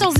14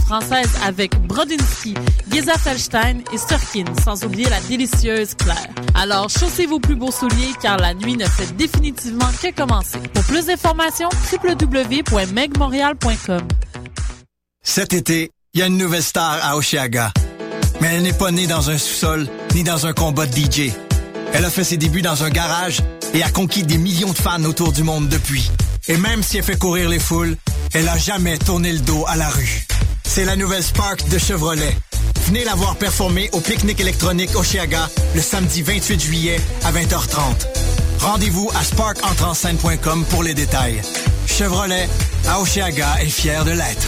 l'électro-française avec Brodinski, Giza Felstein et Sturkin, sans oublier la délicieuse Claire. Alors, chaussez vos plus beaux souliers car la nuit ne fait définitivement que commencer. Pour plus d'informations, www.megmontreal.com. Cet été, il y a une nouvelle star à Oshiaga. Mais elle n'est pas née dans un sous-sol ni dans un combat de DJ. Elle a fait ses débuts dans un garage et a conquis des millions de fans autour du monde depuis. Et même si elle fait courir les foules, elle a jamais tourné le dos à la rue. C'est la nouvelle Spark de Chevrolet. Venez la voir performer au pique-nique électronique Oshiaga le samedi 28 juillet à 20h30. Rendez-vous à sparkentrenscène.com pour les détails. Chevrolet, à Oshiaga est fier de l'être.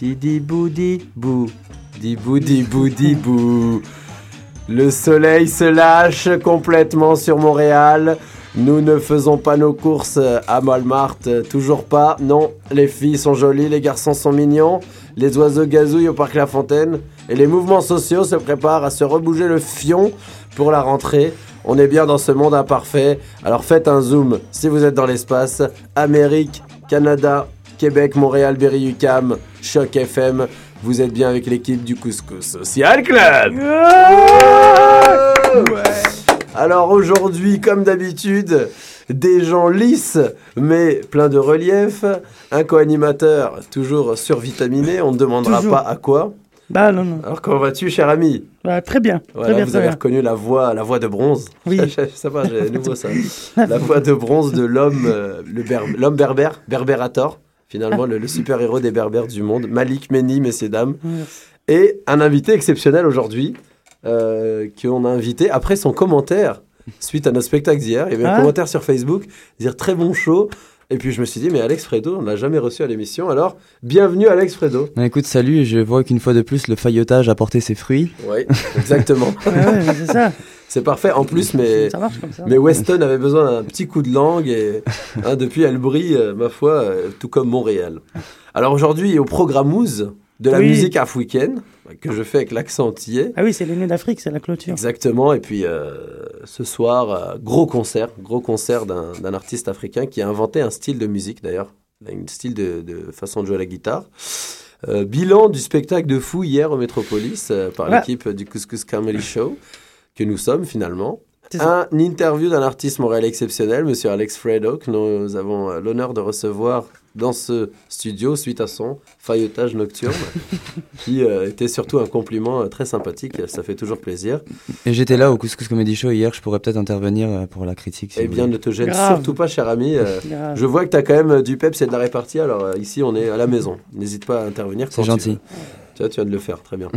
Dibou dibou dibou dibou dibou Le soleil se lâche complètement sur Montréal. Nous ne faisons pas nos courses à Walmart, toujours pas. Non, les filles sont jolies, les garçons sont mignons, les oiseaux gazouillent au parc La Fontaine et les mouvements sociaux se préparent à se rebouger le fion pour la rentrée. On est bien dans ce monde imparfait. Alors faites un zoom si vous êtes dans l'espace. Amérique, Canada, Québec, Montréal, Berry-UQAM, Choc FM. Vous êtes bien avec l'équipe du Couscous Social Club. Alors aujourd'hui, comme d'habitude, des gens lisses mais plein de relief. Un co-animateur toujours survitaminé. On ne demandera Toujours. pas à quoi. Bah non, non. Alors comment vas-tu, cher ami? Bah, très bien. voilà, très bien, vous très avez bien. reconnu la voix, la voix de bronze. Oui. ça va, j'ai nouveau ça. La voix de bronze de l'homme, euh, l'homme berbère, Berberator, finalement le, le super-héros des berbères du monde, Malik Meni, messieurs dames, et un invité exceptionnel aujourd'hui euh, qu'on a invité après son commentaire suite à notre spectacle d'hier. Il y avait un Ah. commentaire sur Facebook, dire très bon show. Et puis je me suis dit, mais Alex Fredo, on ne l'a jamais reçu à l'émission. Alors, bienvenue Alex Fredo. Ben, écoute, salut, je vois qu'une fois de plus, le faillotage a porté ses fruits. Oui, exactement. Ouais, c'est ça. C'est parfait. En plus, mais, Ça marche comme ça. mais Weston avait besoin d'un petit coup de langue et hein, depuis, elle brille, euh, ma foi, euh, tout comme Montréal. Alors aujourd'hui, au programme de la Oui. musique africaine, que je fais avec l'accent antillais. Ah oui, c'est l'aîné d'Afrique, c'est la clôture. Exactement. Et puis euh, ce soir, euh, gros concert, gros concert d'un d'un artiste africain qui a inventé un style de musique d'ailleurs, un style de, de façon de jouer la guitare. Euh, bilan du spectacle de fou hier au Métropolis euh, par Ouais. l'équipe du Couscous Comedy Show, que nous sommes finalement. Un interview d'un artiste montréalais exceptionnel, monsieur Alex Fredo, que nous avons l'honneur de recevoir dans ce studio suite à son faillotage nocturne, qui euh, était surtout un compliment euh, très sympathique. Ça fait toujours plaisir. Et j'étais là au Couscous Comedy Show hier, je pourrais peut-être intervenir euh, pour la critique. si Eh bien, voulez. ne te gêne Grave. surtout pas, cher ami. euh, je vois que tu as quand même du peps et de la répartie. Alors euh, ici, on est à la maison. N'hésite pas à intervenir. C'est tu gentil. veux. Tu vois, tu viens de le faire, très bien.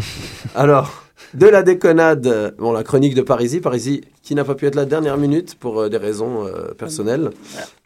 Alors, de la déconnade, euh, bon, la chronique de Parisi. Parisi qui n'a pas pu être là dernière minute pour euh, des raisons euh, personnelles.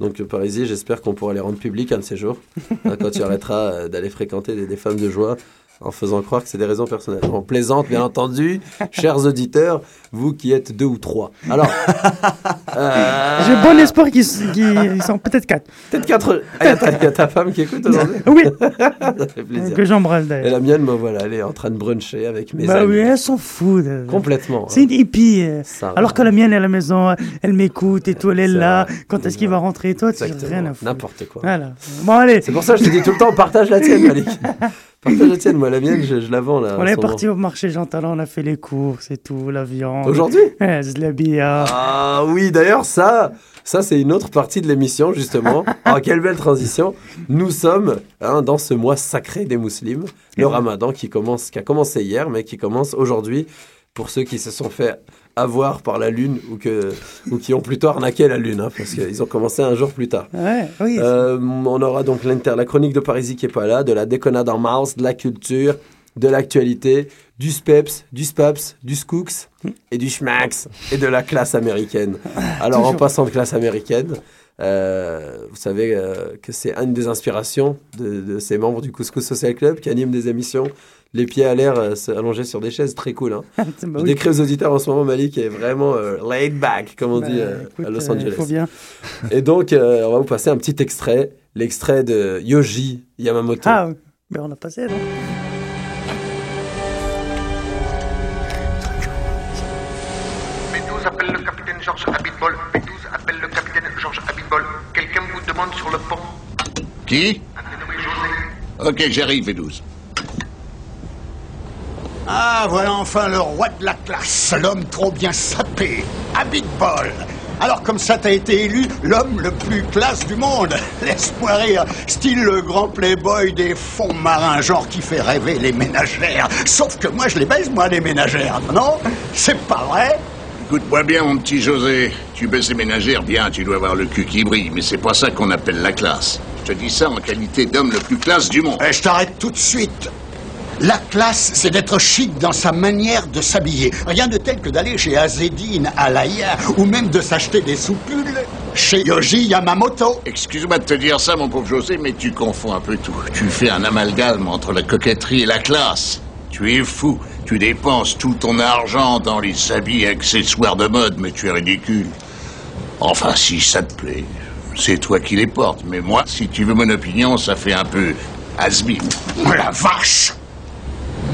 Donc, Parisi, j'espère qu'on pourra les rendre publics un de ces jours, hein, quand tu arrêteras euh, d'aller fréquenter des, des femmes de joie en faisant croire que c'est des raisons personnelles. On plaisante, bien entendu, chers auditeurs, vous qui êtes deux ou trois. Alors, euh, J'ai bon espoir qu'ils qu'ils sont peut-être quatre. peut-être quatre. Ah, y a ta, y a ta femme qui écoute aujourd'hui Oui, Ça fait plaisir. que j'embrasse Et d'ailleurs. la mienne, me voilà, elle est en train de bruncher avec mes Bah amis. oui, elles s'en foutent. euh. Complètement. C'est une hippie. euh. Ça Alors va. que la mienne est à la maison, elle m'écoute et tout, elle est là. vrai. Quand est-ce qu'il va rentrer Toi, tu rien à foutre. N'importe quoi. Voilà. Bon, allez. C'est pour ça que je te dis tout le temps, partage la tienne, Malik. Partage la tienne. Moi, la mienne, je, je la vends là. On est parti au marché Jean Talon, on a fait les courses et tout, la viande. Aujourd'hui? De la bière. Ah oui, d'ailleurs, ça, ça c'est une autre partie de l'émission, justement. Ah, quelle belle transition. Nous sommes hein, dans ce mois sacré des musulmans, le ramadan qui, commence, qui a commencé hier, mais qui commence aujourd'hui pour ceux qui se sont fait avoir par la lune ou, que, ou qui ont plutôt arnaqué la lune, hein, parce qu'ils ont commencé un jour plus tard. Ouais, oui. Euh, on aura donc l'inter- la chronique de Parisie qui est pas là, de la déconnade en mars, de la culture, de l'actualité, du SPEPS, du SPAPS, du SCOOX et du SCHMAX et de la classe américaine. Alors en passant de classe américaine, euh, vous savez euh, que c'est une des inspirations de, de ces membres du Couscous Social Club qui animent des émissions les pieds à l'air euh, se- allongés sur des chaises, très cool. Hein. Bah Je oui. décris aux auditeurs en ce moment Malik qui est vraiment euh, laid back, comme on Bah, dit euh, écoute, à Los euh, Angeles. faut bien. Et donc, euh, on va vous passer un petit extrait, l'extrait de Yoji Yamamoto. Ah, mais on a passé, non? B12 appelle le capitaine Georges Abitbol. B12 appelle le capitaine Georges Abitbol. Quelqu'un vous demande sur le pont. Qui? Un dénommé José. Ok, j'arrive, V12. Ah, voilà enfin le roi de la classe, l'homme trop bien sapé, Abitbol. Alors comme ça, t'as été élu l'homme le plus classe du monde. Laisse-moi rire, style le grand playboy des fonds marins, genre qui fait rêver les ménagères. Sauf que moi, je les baise, moi, les ménagères, non? C'est pas vrai Écoute-moi bien, mon petit José. Tu baisses les ménagères, bien, tu dois avoir le cul qui brille, mais c'est pas ça qu'on appelle la classe. Je te dis ça en qualité d'homme le plus classe du monde. Eh, je t'arrête tout de suite. La classe, c'est d'être chic dans sa manière de s'habiller. Rien de tel que d'aller chez Azedine, Alaya, ou même de s'acheter des soupules chez Yoji Yamamoto. Excuse-moi de te dire ça, mon pauvre José, mais tu confonds un peu tout. Tu fais un amalgame entre la coquetterie et la classe. Tu es fou. Tu dépenses tout ton argent dans les habits et accessoires de mode, mais tu es ridicule. Enfin, si ça te plaît, c'est toi qui les portes. Mais moi, si tu veux mon opinion, ça fait un peu has-been. Oh la vache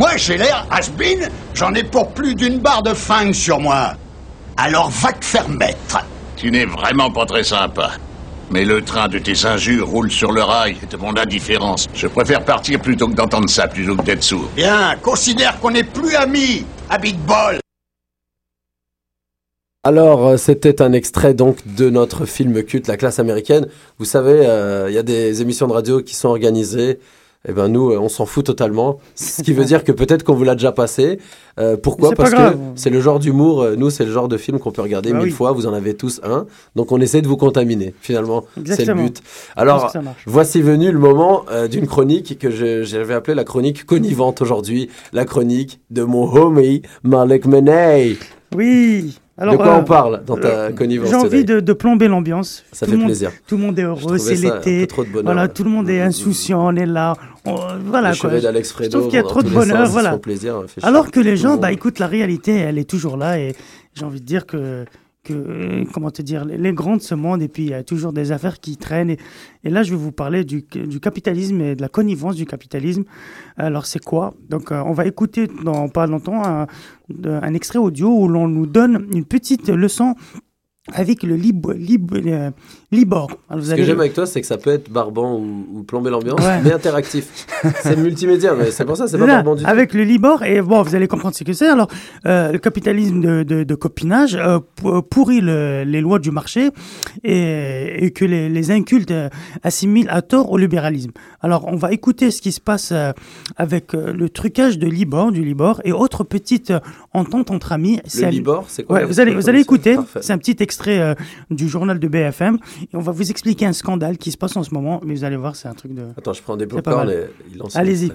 Moi, j'ai l'air has-been, j'en ai pour plus d'une barre de fang sur moi. Alors va te faire mettre. Tu n'es vraiment pas très sympa. Mais le train de tes injures roule sur le rail et de mon indifférence. Je préfère partir plutôt que d'entendre ça, plutôt que d'être sourd. Bien, considère qu'on n'est plus amis, à Big Ball. Alors, euh, c'était un extrait donc de notre film culte, La classe américaine. Vous savez, euh, il y a des émissions de radio qui sont organisées. Eh ben nous, on s'en fout totalement. Ce qui veut dire que peut-être qu'on vous l'a déjà passé. Euh, pourquoi? Parce que c'est le genre d'humour. euh, nous, c'est le genre de film qu'on peut regarder Bah mille oui. fois. Vous en avez tous un. Donc, on essaie de vous contaminer. Finalement, c'est le but. Alors, voici venu le moment euh, d'une chronique que j'avais appelée la chronique connivante aujourd'hui. La chronique de mon homie Malek Menei. Oui. Alors, de quoi euh, on parle dans ta connivence J'ai envie de, de plomber l'ambiance. Ça Tout fait monde- plaisir. Tout le monde est Je heureux, c'est l'été. Voilà, là. tout le monde est insouciant, on est là. On- voilà quoi. d'Alex Je Fredo. trouve qu'il y a trop de bonheur, sens, voilà. plaisir, Alors que les gens, bah écoute, la réalité, elle est toujours là et j'ai envie de dire que, que comment te dire, les, grands de ce et puis il y a toujours des affaires qui traînent. Et, là, je vais vous parler du, capitalisme et de la connivence du capitalisme. Alors, c'est quoi? Donc, euh, on va écouter dans pas longtemps un, un extrait audio où l'on nous donne une petite leçon avec le Lib- euh, Libor. Alors, vous Ce que j'aime avec toi, c'est que ça peut être barbant ou, ou plomber l'ambiance, Ouais. mais interactif. c'est multimédia, mais c'est pour ça, c'est pas barbant du tout. avec le Libor, et bon, vous allez comprendre ce que c'est. Alors, euh, le capitalisme de, de, de copinage euh, pour- pourrit le- les lois du marché et, et que les, les incultes assimilent à tort au libéralisme. Alors, on va écouter ce qui se passe avec le trucage de Libor, du Libor, et autre petite euh, entente entre amis. Le Libor, c'est quoi Ouais, vous allez, vous allez écouter. C'est un petit extrait euh, du journal de BFM et on va vous expliquer un scandale qui se passe en ce moment. Mais vous allez voir, c'est un truc de. Attends, je prends des popcorn et il lance. Allez-y.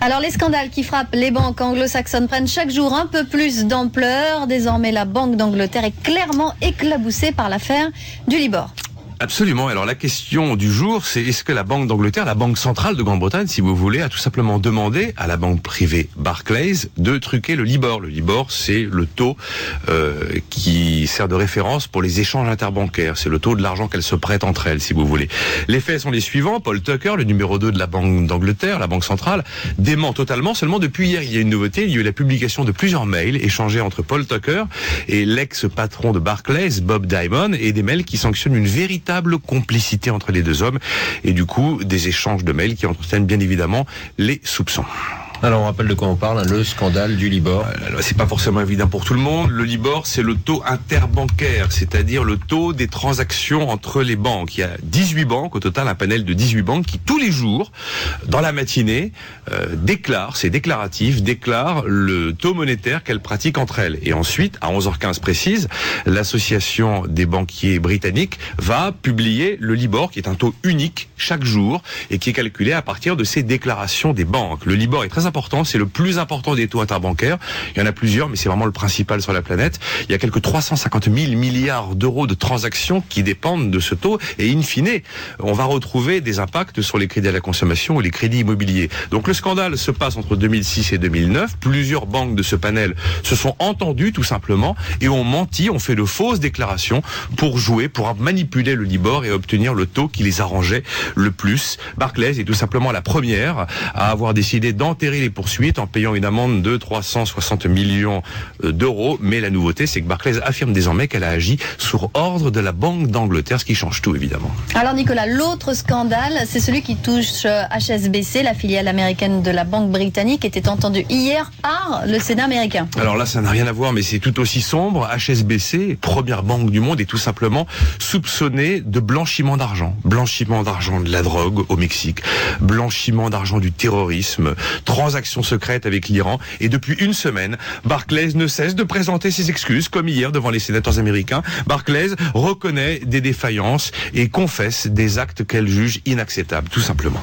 Alors les scandales qui frappent les banques anglo-saxonnes prennent chaque jour un peu plus d'ampleur. Désormais, la Banque d'Angleterre est clairement éclaboussée par l'affaire du Libor. Absolument. Alors la question du jour, c'est est-ce que la Banque d'Angleterre, la Banque centrale de Grande-Bretagne, si vous voulez, a tout simplement demandé à la banque privée Barclays de truquer le Libor. Le Libor, c'est le taux euh, qui sert de référence pour les échanges interbancaires. C'est le taux de l'argent qu'elles se prêtent entre elles, si vous voulez. Les faits sont les suivants. Paul Tucker, le numéro 2 de la Banque d'Angleterre, la Banque centrale, dément totalement. Seulement depuis hier, il y a une nouveauté. Il y a eu la publication de plusieurs mails échangés entre Paul Tucker et l'ex-patron de Barclays, Bob Diamond, et des mails qui sanctionnent une véritable complicité entre les deux hommes, et du coup des échanges de mails qui entretiennent bien évidemment les soupçons. Alors on rappelle de quoi on parle, hein, le scandale du Libor. Alors, C'est pas forcément évident pour tout le monde. Le Libor, c'est le taux interbancaire, c'est-à-dire le taux des transactions entre les banques. Il y a 18 banques, au total un panel de 18 banques qui tous les jours, dans la matinée, euh, déclarent, c'est déclaratif, déclarent le taux monétaire qu'elles pratiquent entre elles. Et ensuite, à 11h15 précise, l'association des banquiers britanniques va publier le Libor, qui est un taux unique chaque jour et qui est calculé à partir de ces déclarations des banques. Le Libor est très important, c'est le plus important des taux interbancaires. Il y en a plusieurs, mais c'est vraiment le principal sur la planète. Il y a quelques 350 000 milliards d'euros de transactions qui dépendent de ce taux et in fine, on va retrouver des impacts sur les crédits à la consommation ou les crédits immobiliers. Donc le scandale se passe entre 2006 et 2009. Plusieurs banques de ce panel se sont entendues tout simplement et ont menti, ont fait de fausses déclarations pour jouer, pour manipuler le Libor et obtenir le taux qui les arrangeait le plus. Barclays est tout simplement la première à avoir décidé d'enterrer les poursuites en payant une amende de 360 millions euh, d'euros. Mais la nouveauté, c'est que Barclays affirme désormais qu'elle a agi sur ordre de la Banque d'Angleterre, ce qui change tout évidemment. Alors Nicolas, l'autre scandale, c'est celui qui touche euh, HSBC, la filiale américaine de la Banque britannique, était entendu hier par le Sénat américain. Alors là, ça n'a rien à voir, mais c'est tout aussi sombre. HSBC, première banque du monde, est tout simplement soupçonnée de blanchiment d'argent. Blanchiment d'argent de la drogue au Mexique, blanchiment d'argent du terrorisme, transactions secrètes avec l'Iran. Et depuis une semaine, Barclays ne cesse de présenter ses excuses, comme hier devant les sénateurs américains. Barclays reconnaît des défaillances et confesse des actes qu'elle juge inacceptables, tout simplement.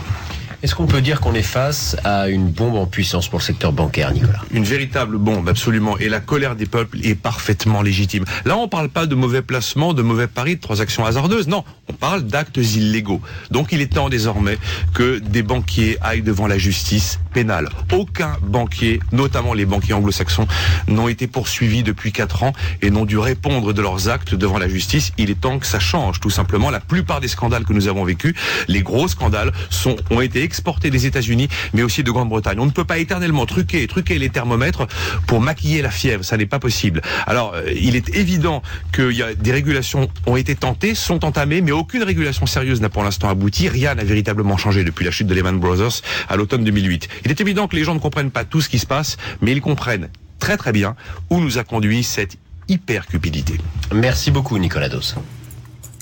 Est-ce qu'on peut dire qu'on est face à une bombe en puissance pour le secteur bancaire, Nicolas? Une véritable bombe, absolument. Et la colère des peuples est parfaitement légitime. Là, on parle pas de mauvais placements, de mauvais paris, de transactions hasardeuses. Non, on parle d'actes illégaux. Donc, il est temps désormais que des banquiers aillent devant la justice pénale. Aucun banquier, notamment les banquiers anglo-saxons, n'ont été poursuivis depuis quatre ans et n'ont dû répondre de leurs actes devant la justice. Il est temps que ça change, tout simplement. La plupart des scandales que nous avons vécus, les gros scandales, sont, ont été exportés des États-Unis, mais aussi de Grande-Bretagne. On ne peut pas éternellement truquer, truquer les thermomètres pour maquiller la fièvre. Ça n'est pas possible. Alors, euh, il est évident que y a des régulations ont été tentées, sont entamées, mais aucune régulation sérieuse n'a pour l'instant abouti. Rien n'a véritablement changé depuis la chute de Lehman Brothers à l'automne 2008. Il est évident que les gens ne comprennent pas tout ce qui se passe, mais ils comprennent très très bien où nous a conduit cette hyper cupidité. Merci beaucoup, Nicolas Dos.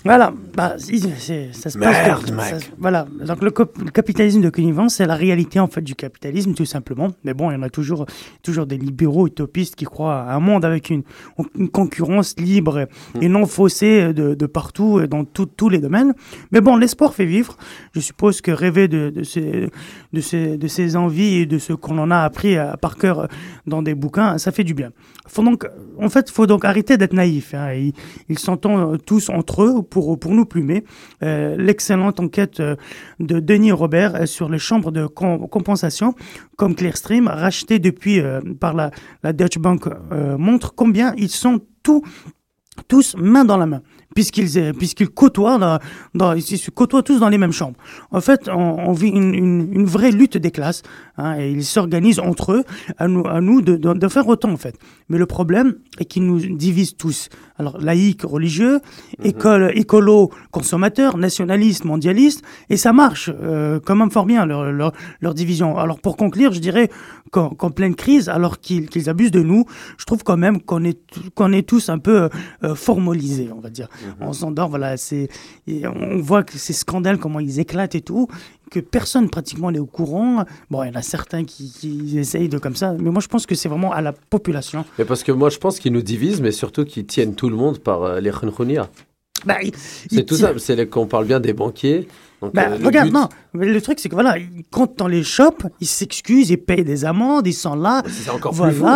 Voilà, bah, ça se passe. Merde, ça- mec. ça- voilà, donc le, capitalisme de connivence, c'est la réalité en fait du capitalisme, tout simplement. Mais bon, il y en a toujours, toujours des libéraux utopistes qui croient à un monde avec une, une concurrence libre et non faussée de, de partout, et dans tout- tous les domaines. Mais bon, l'espoir fait vivre. Je suppose que rêver de, de, ces, de, ces, de ces envies et de ce qu'on en a appris à, par cœur dans des bouquins, ça fait du bien. Faut donc, en fait, faut donc arrêter d'être naïf. Hein. Ils, s'entendent tous entre eux pour, pour nous plumer. Euh, L'excellente enquête euh, de Denis Robert euh, sur les chambres de com- compensation, comme Clearstream, rachetées depuis euh, par la, la Deutsche Bank, euh, montre combien ils sont tous tous main dans la main, puisqu'ils euh, puisqu'ils côtoient, dans, dans- ils se côtoient tous dans les mêmes chambres. En fait, on, vit une, une, une vraie lutte des classes, hein, et ils s'organisent entre eux, à nous, à nous de, de, de faire autant en fait. Mais le problème est qu'ils nous divisent tous. Alors laïque, religieux, école, écolo, consommateur, nationaliste, mondialiste, et ça marche euh, quand même fort bien leur, leur, leur division. Alors pour conclure, je dirais qu'en pleine crise, alors qu'ils abusent de nous, je trouve quand même qu'on est qu'on est tous un peu euh, formalisés, on va dire. On s'endort, voilà, on voit que ces scandales comment ils éclatent et tout que personne pratiquement n'est au courant. Bon, il y en a certains qui, qui essayent de comme ça, mais moi je pense que c'est vraiment à la population. Mais parce que moi, je pense qu'ils nous divisent, mais surtout qu'ils tiennent tout le monde par euh, les khunkhounia. Bah, C'est tout ça. C'est qu'on parle bien des banquiers. Donc, Bah, euh, le regarde, but- non, le truc c'est que voilà, ils comptent dans les shops, ils s'excusent, ils payent des amendes, ils sont là. C'est encore voilà. plus fou.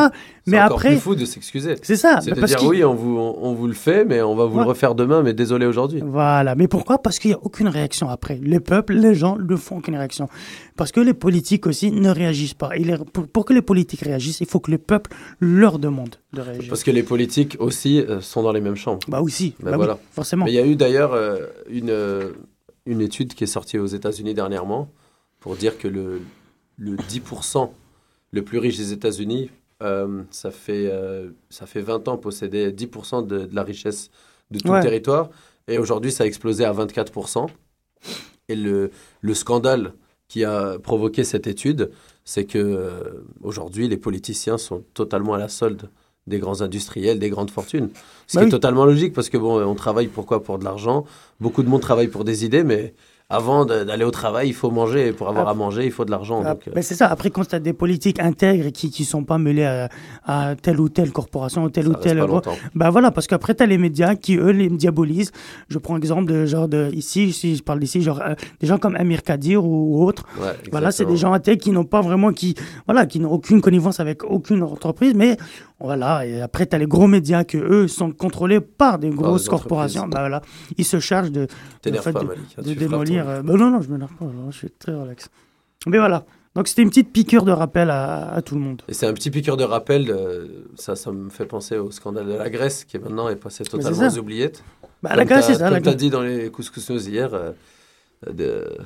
Mais encore après, plus fou de s'excuser. C'est ça, C'est bah, de dire oui, on vous, on, on vous le fait, mais on va vous Ouais. le refaire demain, mais désolé aujourd'hui. Voilà, mais pourquoi? Parce qu'il n'y a aucune réaction après. Les peuples, les gens ne font aucune réaction. Parce que les politiques aussi ne réagissent pas. Et les- pour, pour que les politiques réagissent, il faut que le peuple leur demande de réagir. Parce que les politiques aussi euh, sont dans les mêmes chambres. Bah aussi, bah oui, voilà. forcément. Mais il y a eu d'ailleurs euh, une, une étude qui est sortie aux États-Unis dernièrement pour dire que le, le 10% le plus riche des États-Unis, euh, ça, fait, euh, ça fait 20 ans, possédait 10% de, de la richesse de tout Ouais. le territoire. Et aujourd'hui, ça a explosé à 24%. Et le, le scandale qui a provoqué cette étude, c'est que euh, aujourd'hui, les politiciens sont totalement à la solde des grands industriels, des grandes fortunes. Ce Bah qui oui. est totalement logique parce que bon, on travaille pourquoi? Pour de l'argent. Beaucoup de monde travaille pour des idées, mais avant d'aller au travail, il faut manger. Et pour avoir Ah. à manger, il faut de l'argent. Ah, euh, c'est ça. Après, quand tu as des politiques intègres qui ne sont pas mêlés à, à telle ou telle corporation ou telle Ça ou telle. Bah voilà, parce qu'après, tu as les médias qui, eux, les diabolisent. Je prends exemple de genre de ici, si je parle d'ici, genre euh, des gens comme Amir Kadir ou, ou autres. Ouais, voilà, c'est des gens intègres qui n'ont pas vraiment, qui, voilà, qui n'ont aucune connivence avec aucune entreprise. Mais voilà, et après, tu as les gros médias que eux sont contrôlés par des grosses corporations. Bah voilà, ils se chargent de, de, fait, pas, de- Malik, hein, de démolir. euh, bah non, non, je m'énerve pas, je suis très relax. Mais voilà. Donc c'était une petite piqûre de rappel à, à tout le monde. Et c'est un petit piqueur de rappel. euh, ça, ça me fait penser au scandale de la Grèce qui maintenant est passé totalement aux oubliettes. Bah, Comme la Grèce, c'est ça, Comme tu as dit dans les couscous news hier, euh, de-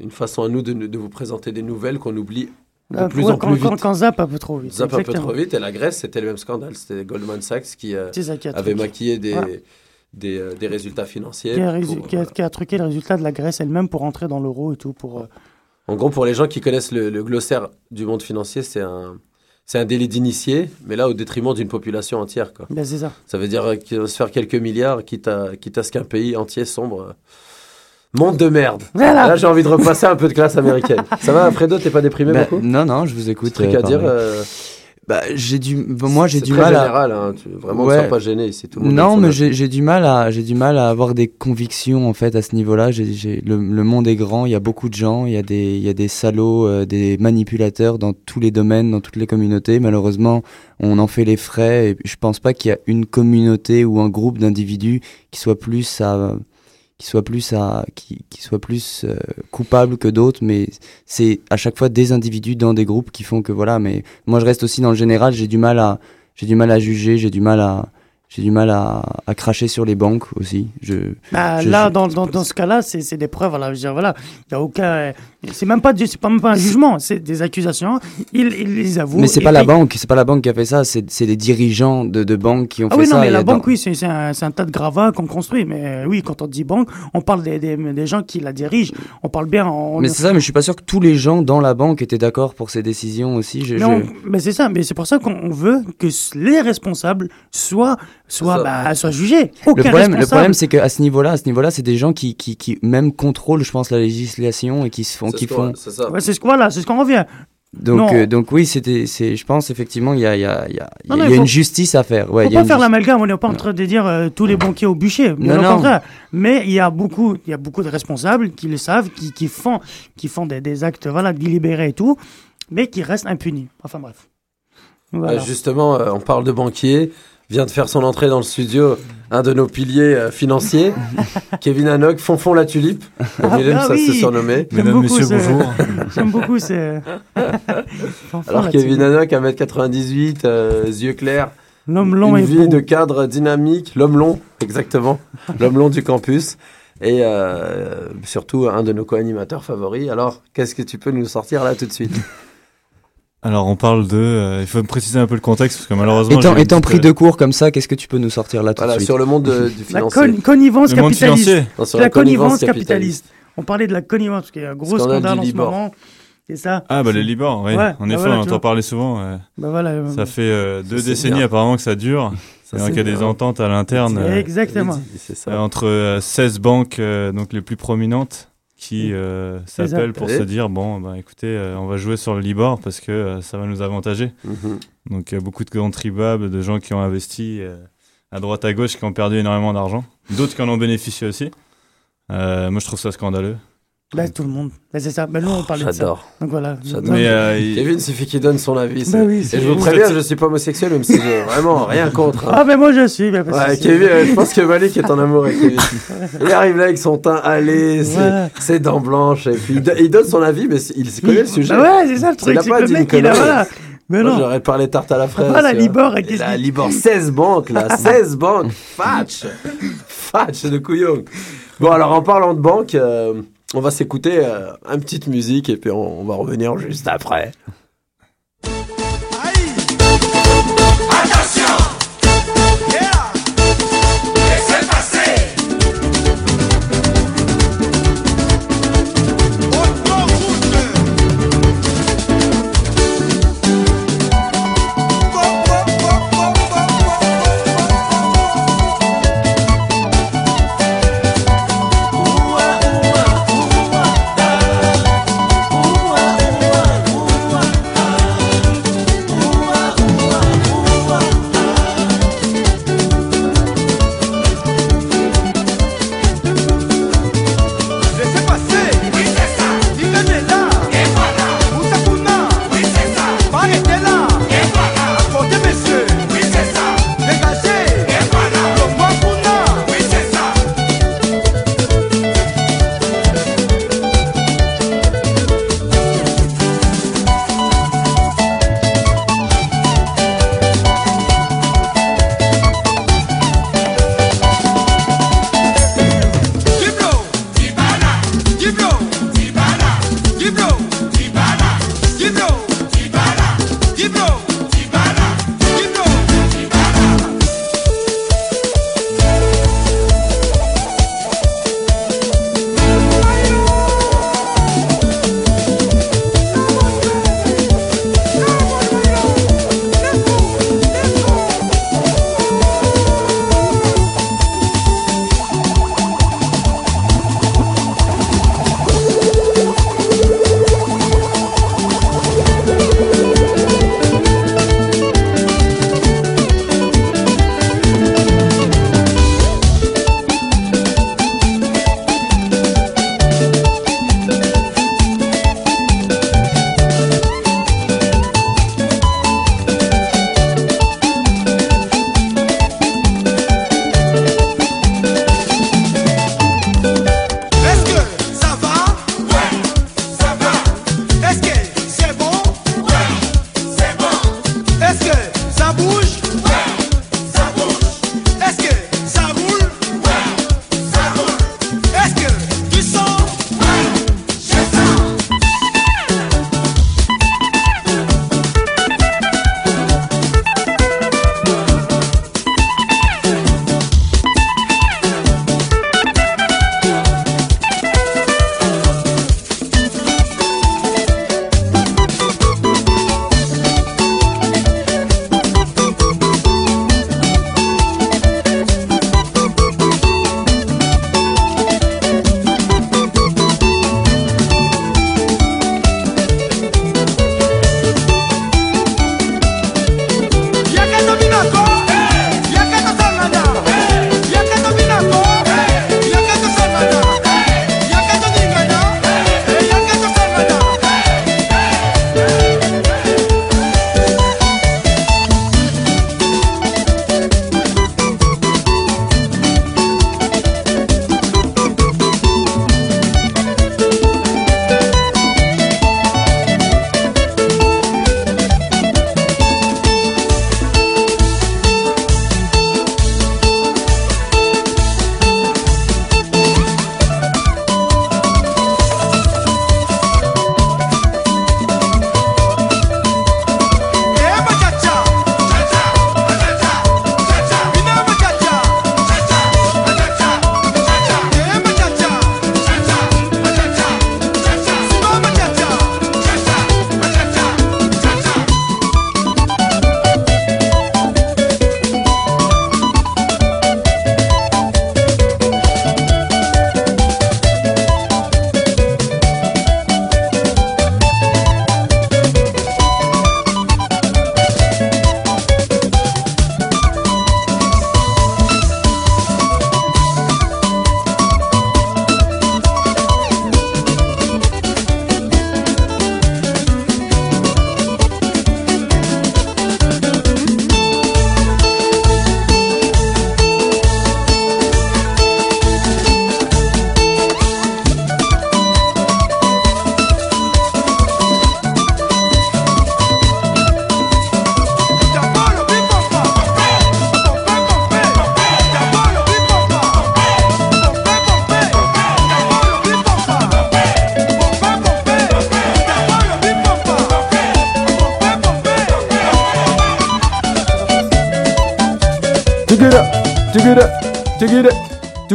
une façon à nous de, de vous présenter des nouvelles qu'on oublie de Ah, plus ouais, en quand, plus vite. quand zappe un peu trop vite. Zap un peu trop vite. Et la Grèce, c'était le même scandale. C'était Goldman Sachs qui, euh, avait truqué. maquillé des, euh, des résultats financiers. Qui a, résu- pour, qui a- qui a truqué le résultat de la Grèce elle-même pour entrer dans l'euro et tout. Pour, euh, En gros, pour les gens qui connaissent le, le glossaire du monde financier, c'est un, c'est un délit d'initié, mais là au détriment d'une population entière. Quoi. Ben, c'est ça. Ça veut dire qu'il va se faire quelques milliards, quitte à, quitte à ce qu'un pays entier sombre. Monde de merde. Voilà. Là, j'ai envie de repasser un peu de classe américaine. Ça va, Fredo, t'es pas déprimé Bah, beaucoup non, non, je vous écoute. Truc euh, à dire euh, Bah, j'ai du, bon, moi, j'ai du très mal à. général, hein, tu- vraiment, Ouais. pas gêné ici. Tout le monde Non, mais j'ai du mal à j'ai du mal à avoir des convictions en fait à ce niveau-là. J'ai j'ai- le, le monde est grand, il y a beaucoup de gens, il y a des il y a des salauds, euh, des manipulateurs dans tous les domaines, dans toutes les communautés. Malheureusement, on en fait les frais. Et je pense pas qu'il y a une communauté ou un groupe d'individus qui soit plus à qui soit plus à qui, qui plus euh, coupable que d'autres mais c'est à chaque fois des individus dans des groupes qui font que voilà mais moi je reste aussi dans le général j'ai du mal à j'ai du mal à juger j'ai du mal à j'ai du mal à, à cracher sur les banques aussi je, Bah, je- là, je- dans, dans, dans ce cas-là, c'est des preuves. Voilà, je veux dire, voilà, il y a aucun. C'est même pas, c'est pas même pas un jugement, c'est des accusations. Ils, ils les avouent. mais c'est pas la banque c'est pas la banque qui a fait ça c'est les dirigeants de, de banques qui ont Ah fait oui, ça non, mais la dans- banque, oui, c'est un, un tas de gravats qu'on construit. Mais euh, oui, quand on dit banque, on parle des, des, des gens qui la dirigent. On parle bien. En, mais c'est ça mais je suis pas sûr que tous les gens dans la banque étaient d'accord pour ces décisions aussi je, Mais, je- on- mais c'est ça, mais c'est pour ça qu'on veut que les responsables soient, soient, ça. bah, soient jugés. Le problème, le problème, c'est qu'à ce niveau-là, à ce niveau-là, c'est des gens qui, qui, qui même contrôlent, je pense, la législation et qui se font, C'est qui ce qu'on- font. c'est ça. Ouais, c'est ce, voilà, c'est ce qu'on revient. Donc, euh, donc oui, c'était, c'est, je pense effectivement, il y a, il y a, il y a, il y a- Non, non, il y a il faut- une justice à faire. Ouais, faut il y a pas une faire l'amalgame, on n'est pas en train de dire euh, tous les banquiers au bûcher, Non, au non. contraire. Mais il y a beaucoup, il y a beaucoup de responsables qui le savent, qui, qui font, qui font des, des actes voilà, délibérés et tout, mais qui restent impunis. Enfin bref. Voilà. Euh, justement, euh, on parle de banquier. Vient de faire son entrée dans le studio un de nos piliers euh, financiers, Kevin Hannock, Fonfon la tulipe. Ah, bah ça oui. se surnommait. J'aime beaucoup ce- J'aime beaucoup ce. Alors. Kevin Hannock, 1m98, euh, yeux clairs. L'homme long Une et vie beau. de cadre dynamique, l'homme long, exactement. l'homme long du campus. Et euh, surtout un de nos co-animateurs favoris. Alors, qu'est-ce que tu peux nous sortir là tout de suite? Alors on parle de, euh, il faut me préciser un peu le contexte parce que malheureusement. Étant, étant petite, pris de cours comme ça, qu'est-ce que tu peux nous sortir là tout Voilà, de suite sur le monde de- du La financier. con- connivence Le monde capitaliste. financier. Non, sur la, la connivence capitaliste. On parlait de la connivence, parce qu'il y a un gros Scandale en ce moment. C'est ça. Ah bah les Libor, oui. Ouais, en bah effet, voilà, on entend parler souvent. euh, Bah voilà. euh, Ça fait euh, deux décennies bien. apparemment que ça dure. Et c'est il y a des ententes à l'interne. euh, Exactement. C'est euh, ça. entre euh, 16 banques euh, donc les plus prominentes qui euh, s'appellent pour se dire bon bah écoutez euh, on va jouer sur le Libor parce que euh, ça va nous avantager. Mhm. Donc euh, beaucoup de contribuables, de gens qui ont investi euh, à droite à gauche qui ont perdu énormément d'argent, d'autres qui en ont bénéficié aussi. Euh, moi je trouve ça scandaleux. Bah, tout le monde. Bah, c'est ça. Bah, nous, on parlait de ça. J'adore. Donc voilà. J'adore. Mais euh, il- Kevin suffit qu'il donne son avis. Bah c'est- oui, et c'est je vous préviens, je suis pas homosexuel, même si j'ai vraiment rien contre. hein. Ah, mais moi, je suis. bah, parce Ouais, Kevin, c'est- euh, je pense que Malik est en amour avec Kevin. Il arrive là avec son teint allé, ses, Voilà. ses dents blanches, et puis il, do- il donne son avis, mais il connaît le sujet. Bah ouais, c'est ça le truc. n'a C'est pas dit une mec, il a. connerie. Voilà. Mais Moi, non. j'aurais parlé tarte à la fraise. Tu vois. Libor, qu'est-ce qu'il- Libor, 16 banques, là, 16 banques. Fatch Fatch de couillon. Bon, alors en parlant de banque, euh, on va s'écouter euh, une petite musique et puis on, on va revenir juste après.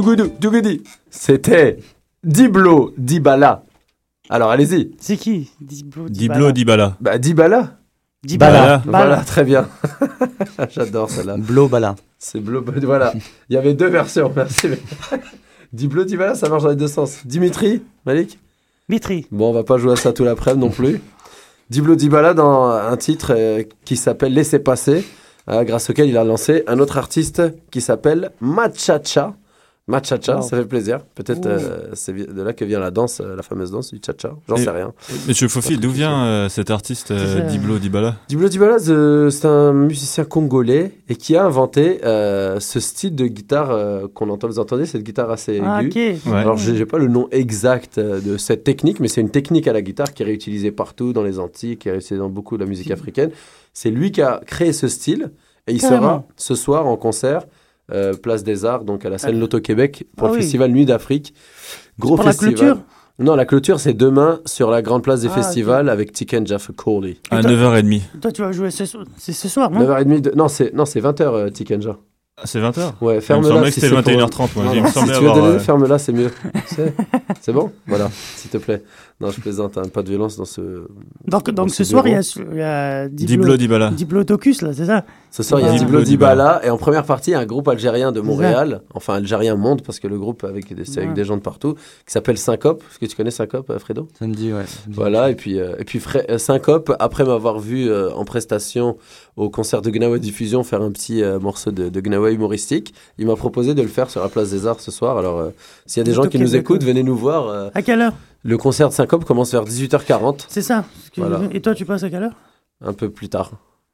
Tugudu, tugudi. C'était Diblo Dibala. Alors allez-y. C'est qui Diblo Diblo Dibala. Bah Dibala. Dibala. Voilà, Bala. très bien. J'adore celle-là. Blo Bala. C'est Blo, voilà. Il y avait deux versions, merci. Diblo Dibala, ça marche dans les deux sens. Dimitri, Malik Mitri. Bon, on va pas jouer à ça tout l'après-midi non plus. Diblo Dibala dans un titre euh, qui s'appelle Laissez passer, euh, grâce auquel il a lancé un autre artiste qui s'appelle Machacha. Machacha, Wow. ça fait plaisir. Peut-être euh, c'est de là que vient la danse, euh, la fameuse danse du cha-cha. J'en sais rien. Monsieur Fofi, d'où vient euh, cet artiste euh. Diblo Dibala? Diblo Dibala, c'est un musicien congolais et qui a inventé euh, ce style de guitare euh, qu'on entend, vous entendez, cette guitare assez Ah, aiguë. ok. Ouais. Alors, j'ai j'ai pas le nom exact de cette technique, mais c'est une technique à la guitare qui est réutilisée partout dans les Antilles, qui est réutilisée dans beaucoup de la musique africaine. C'est lui qui a créé ce style et il Carrément. sera ce soir en concert. Euh, Place des Arts, donc à la scène Ah. Loto-Québec, pour Ah le oui. festival Nuit d'Afrique. Gros pour la festival. clôture? Non, la clôture, c'est demain sur la grande place des Ah, festivals avec Tiken Jaffa Cawley. À 9h30. Toi, tu vas jouer ce. C'est ce soir, non? 9h30 de... Non, c'est non, c'est 20h euh, Tikenja. Ah, c'est 20h Ouais, Il me ferme-la. semblait que si c'était c'est pour- 21h30, moi. Non, Il non, me si tu veux avoir, donner, euh, ferme-la, c'est mieux. c'est bon? Voilà, s'il te plaît. Non, je plaisante, hein, pas de violence dans ce. Donc, dans donc ce soir, il y a, il y a Diblo Dibala. Diplodocus, là, c'est ça Ce soir, il y a Ah. Diblo Dibala et en première partie, il y a un groupe algérien de Montréal, enfin algérien monde parce que le groupe avec des, c'est avec Ouais. des gens de partout, qui s'appelle Syncope. Est-ce que tu connais Syncope, euh, Fredo? Ça me dit, ouais. Voilà, et puis, euh, et puis Fre- euh, Syncope, après m'avoir vu euh, en prestation au concert de Gnawa Diffusion faire un petit euh, morceau de, de Gnawa humoristique, il m'a proposé de le faire sur la place des Arts ce soir. Alors, euh, s'il y a des gens qui nous écoutent, venez nous voir. À quelle heure? Le concert de Syncope commence vers 18h40. C'est ça. Parce que- Voilà. Et toi, tu passes à quelle heure? Un peu plus tard.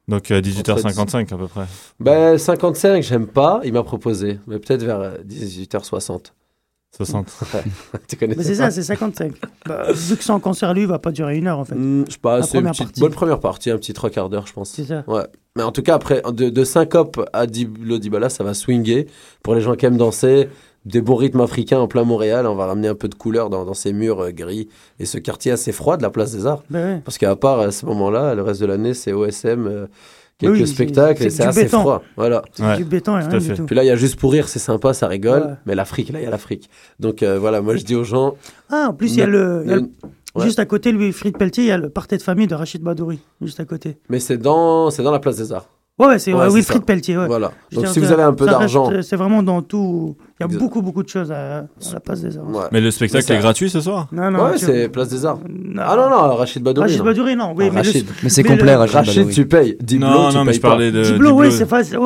Donc à 18h55 à peu près. Ben, 55, j'aime pas. Il m'a proposé. Mais peut-être vers euh, 18h60. 60. Ouais. tu connais Mais c'est ça, c'est 55. Bah, vu que son concert, lui, il va pas durer une heure, en fait. Hmm, je sais pas, c'est une petite, partie. bonne première partie, un petit trois quarts d'heure, je pense. C'est ça. Ouais. Mais en tout cas, après, de, de syncope à Diblo Dibala, ça va swinguer. Pour les gens qui aiment danser, des bons rythmes africains en plein Montréal, on va ramener un peu de couleur dans, dans ces murs euh, gris et ce quartier assez froid de la place des Arts. Ben ouais. Parce qu'à part à ce moment-là, le reste de l'année, c'est OSM, euh, quelques Oui, spectacles c'est et c'est du assez béton. froid. Voilà. C'est Ouais. du béton et rien du tout. Puis là, il y a juste pour rire, c'est sympa, ça rigole. Ouais. Mais l'Afrique, là, il y a l'Afrique. Donc euh, voilà, moi je dis aux gens. Ah, en plus, il y a le. il y a le- Ouais. Juste à côté, lui, Fried Pelletier, il y a le party de famille de Rachid Badouri. Juste à côté. Mais c'est dans, c'est dans la place des Arts. Ouais, ouais, c'est ouais, Wilfried. Pelletier. Ouais. Voilà. Je Donc si vous avez un peu d'argent. C'est vraiment dans tout. Il y a Exact. beaucoup, beaucoup de choses à, à la place des arts. Mais le spectacle est gratuit ce soir Non, non. ouais, c'est Place des Arts. Ah non, non, Rachid Badouri. Rachid non. Badouri, non. Oui, Ah, mais le- Rachid. Mais c'est complet, le- Rachid tu payes. Diblo, Non, tu non, mais payes je pas. parlais de Diblo, Diblo.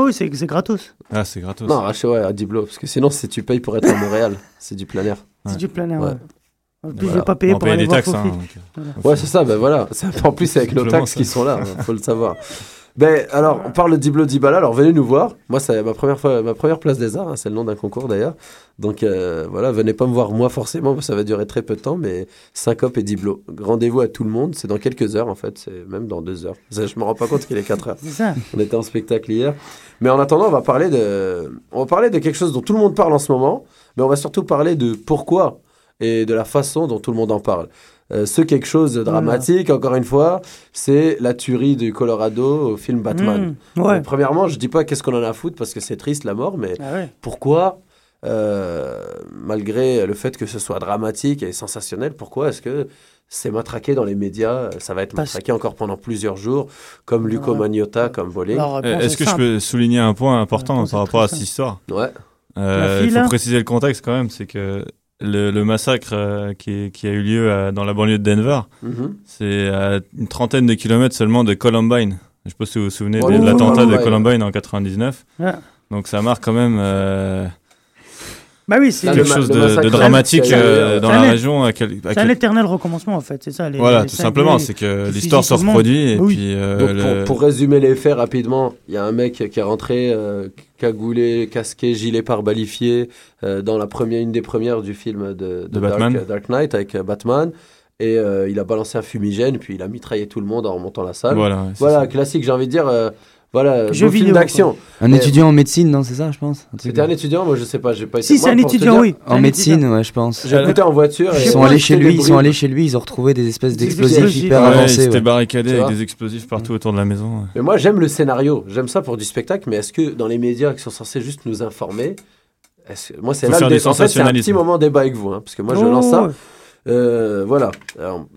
oui, c'est c'est gratos. Ah, c'est gratos. Non, Rachid, ouais, à Diblo. Parce que sinon, c'est tu payes pour être à Montréal. C'est du plein air. C'est du plein air. Ouais. En plus, je Voilà. vais pas payer On pour aller des voir taxes, hein, donc, Voilà. Ouais, c'est ça, ben voilà. En plus, c'est avec nos taxes qui sont là, hein, faut le savoir. Ben, alors, on parle de Diblo Dibala, alors venez nous voir. Moi, c'est ma première, fois, ma première place des arts, hein, c'est le nom d'un concours d'ailleurs. Donc euh, voilà, venez pas me voir moi forcément, ça va durer très peu de temps, mais Syncope et Diblo. Rendez-vous à tout le monde, c'est dans quelques heures en fait, c'est même dans deux heures. Je me rends pas compte qu'il est 4 heures. On était en spectacle hier. Mais en attendant, on va parler de, on va parler de quelque chose dont tout le monde parle en ce moment, mais on va surtout parler de pourquoi et de la façon dont tout le monde en parle. Euh, ce quelque chose de dramatique, encore une fois, c'est la tuerie du Colorado au film Batman. Mmh, ouais. Donc, premièrement, je dis pas qu'est-ce qu'on en a à foutre parce que c'est triste la mort, mais Ah ouais. pourquoi, euh, malgré le fait que ce soit dramatique et sensationnel, pourquoi est-ce que c'est matraqué dans les médias? Ça va être Parce- matraqué encore pendant plusieurs jours, comme Luco Ouais. Magnotta, comme. Alors, Euh, Est-ce est que je peux souligner un point important par rapport à cette histoire? Ouais. Euh, Il faut là préciser le contexte quand même, c'est que le, le massacre euh, qui, qui a eu lieu à- dans la banlieue de Denver, Mhm. c'est à une trentaine de kilomètres seulement de Columbine. Je sais pas si vous vous souvenez Oh, de, l'attentat de Columbine. En 99. Ouais. Donc ça marque quand même euh, Bah oui, c'est quelque chose de, de dramatique euh, dans la région. à quel- à C'est un éternel recommencement, en fait. C'est ça. Les, Voilà, les tout simplement, c'est que l'histoire se reproduit et Oui. puis euh, Donc, le- pour, pour résumer les faits rapidement, il y a un mec qui est rentré euh, cagoulé, casqué, gilet pare-balifié euh, dans la première, une des premières du film de, De Dark, Batman. Dark Knight avec euh, Batman. Et euh, il a balancé un fumigène, puis il a mitraillé tout le monde en remontant la salle. Voilà, ouais, Voilà, classique, j'ai envie de dire. euh, Voilà, beau film d'action. Un Mais- étudiant en médecine, non, c'est ça, je pense C'était un étudiant, moi je sais pas, j'ai pas Si, été. c'est un étudiant, oui. En médecine, étudiant. ouais, je pense. J'ai écouté en voiture. et- Ils sont allés chez lui, ils sont bruits. allés chez lui, ils ont retrouvé des espèces d'explosifs explosifs. hyper Ouais, avancés. ils étaient ouais. barricadés avec des explosifs partout autour de la maison. ouais. Mais moi j'aime le scénario, j'aime ça pour du spectacle, mais est-ce que dans les médias qui sont censés juste nous informer, moi c'est là faire le dé- en fait, c'est un petit moment débat avec vous, hein, parce que moi je Oh, lance ça. Euh, voilà, Alors,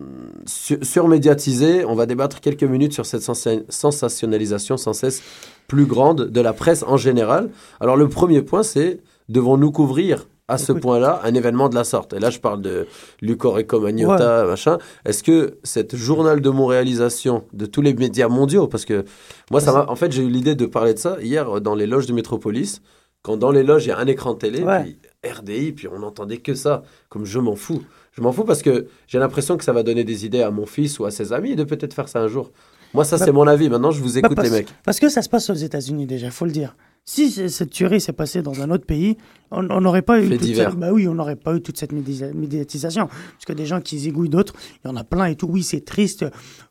sur, surmédiatisé, on va débattre quelques minutes sur cette sensa- sensationnalisation sans cesse plus grande de la presse en général. Alors le premier point, c'est devons-nous couvrir à ce point-là un événement de la sorte? Et là, je parle de Luco Rico Magnotta, machin. Est-ce que cette journal de montréalisation de tous les médias mondiaux, parce que moi, ça en fait, j'ai eu l'idée de parler de ça hier euh, dans les loges de Métropolis, quand dans les loges, il y a un écran télé, Ouais. puis RDI, puis on n'entendait que ça. Comme je m'en fous. Je m'en fous parce que j'ai l'impression que ça va donner des idées à mon fils ou à ses amis de peut-être faire ça un jour. Moi, ça, Bah, c'est mon avis. Maintenant, je vous Bah, écoute, parce, les mecs. Parce que ça se passe aux États-Unis déjà, faut le dire. Si cette tuerie s'est passée dans un autre pays, on n'aurait pas eu toute cette, bah oui, on n'aurait pas eu toute cette médiatisation, parce que des gens qui zigouillent d'autres, il y en a plein et tout. Oui, c'est triste.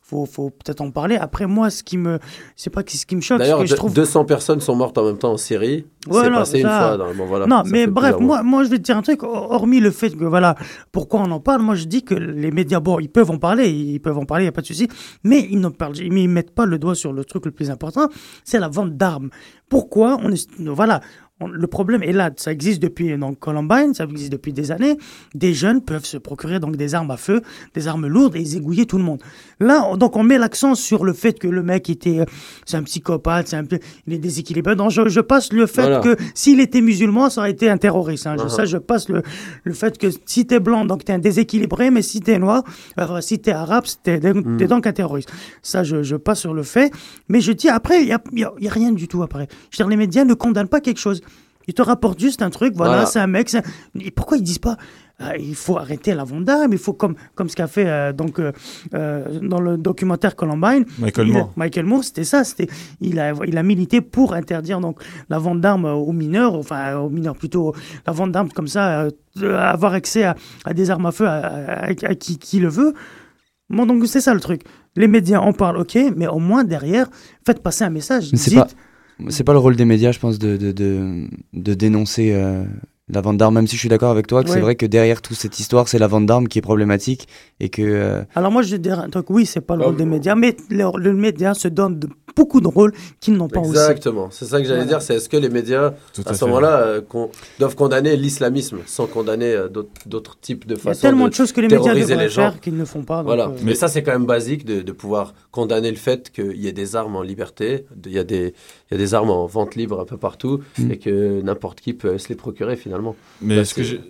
Faut, faut peut-être en parler. Après, moi, ce qui me, c'est pas ce qui me choque, D'ailleurs, trouve 200 personnes sont mortes en même temps en Syrie. Ouais, c'est passé une fois. dans- bon, voilà, non, mais bref, moi, moi, je vais te dire un truc, hormis le fait que, voilà, pourquoi on en parle, moi, je dis que les médias, bon, ils peuvent en parler, ils peuvent en parler, il n'y a pas de souci, mais ils ne parlent, ils mettent pas le doigt sur le truc le plus important, c'est la vente d'armes. Pourquoi on est, voilà, le problème est là, ça existe depuis donc, Columbine, ça existe depuis des années. Des jeunes peuvent se procurer donc des armes à feu, des armes lourdes et zigouiller tout le monde. Là, on- donc on met l'accent sur le fait que le mec était, euh, c'est un psychopathe, c'est un il est déséquilibré. Donc je, je passe le fait Voilà. que s'il était musulman, ça aurait été un terroriste. hein. Je- Uh-huh. Ça, je passe le, le fait que si t'es blanc, donc t'es un déséquilibré, mais si t'es noir, euh, si t'es arabe, t'es t'es Mm. donc un terroriste. Ça, je, je passe sur le fait. Mais je dis après, il n'y a, y a- y a rien du tout après. Je veux dire, les médias ne condamnent pas quelque chose. Ils te rapportent juste un truc, voilà, Voilà. c'est un mec. un- Et pourquoi ils disent pas ah, il faut arrêter la vente d'armes, il faut comme comme ce qu'a fait euh, donc euh, euh, dans le documentaire Columbine. Michael a- Moore. Michael Moore, c'était ça, c'était il a il a milité pour interdire donc la vente d'armes aux mineurs, enfin aux mineurs plutôt la vente d'armes comme ça, euh, avoir accès à, à des armes à feu à, à- à qui, qui le veut. Bon donc c'est ça le truc. Les médias en parlent, ok, mais au moins derrière, faites passer un message. Mais c'est Dites- pas, c'est pas le rôle des médias, je pense, de, de, de, de dénoncer euh, la vente d'armes, même si je suis d'accord avec toi que Ouais. c'est vrai que derrière toute cette histoire, c'est la vente d'armes qui est problématique et que. euh, Alors moi je vais dire un truc, oui c'est pas le Bah, rôle des médias, mais le, le média se donne de- beaucoup de rôles qu'ils n'ont pas aussi. Exactement. C'est ça que j'allais Voilà. dire. C'est est-ce que les médias, Tout à, à ce moment-là, euh, con- doivent condamner l'islamisme sans condamner euh, d'autres- types de Il y a façons tellement de de choses que les médias devraient les gens. faire qu'ils ne font pas. donc, Voilà. euh, Mais ça, c'est quand même basique de, de pouvoir condamner le fait qu'il y ait des armes en liberté, il y, a des- il y a des armes en vente libre un peu partout Mm. et que n'importe qui peut se les procurer finalement. Mais Bah, est-ce que c'est- j'ai-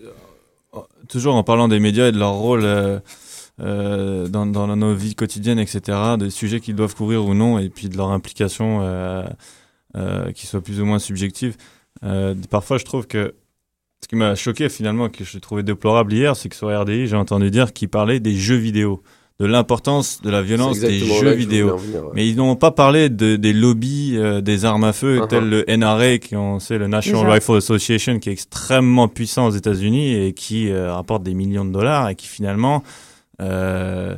toujours en parlant des médias et de leur rôle euh, euh, dans, dans nos vies quotidiennes, etc., des sujets qu'ils doivent couvrir ou non, et puis de leur implication euh, euh, qui soit plus ou moins subjective. Euh, parfois, je trouve que ce qui m'a choqué finalement, que je trouvais déplorable hier, c'est que sur RDI, j'ai entendu dire qu'ils parlaient des jeux vidéo, de l'importance de la violence des jeux vidéo. venir, ouais. Mais ils n'ont pas parlé de, des lobbies euh, des armes à feu, Uh-huh. tels le NRA, qui ont, c'est le National. Rifle Association, qui est extrêmement puissant aux États-Unis et qui euh, rapporte des millions de dollars et qui finalement, euh,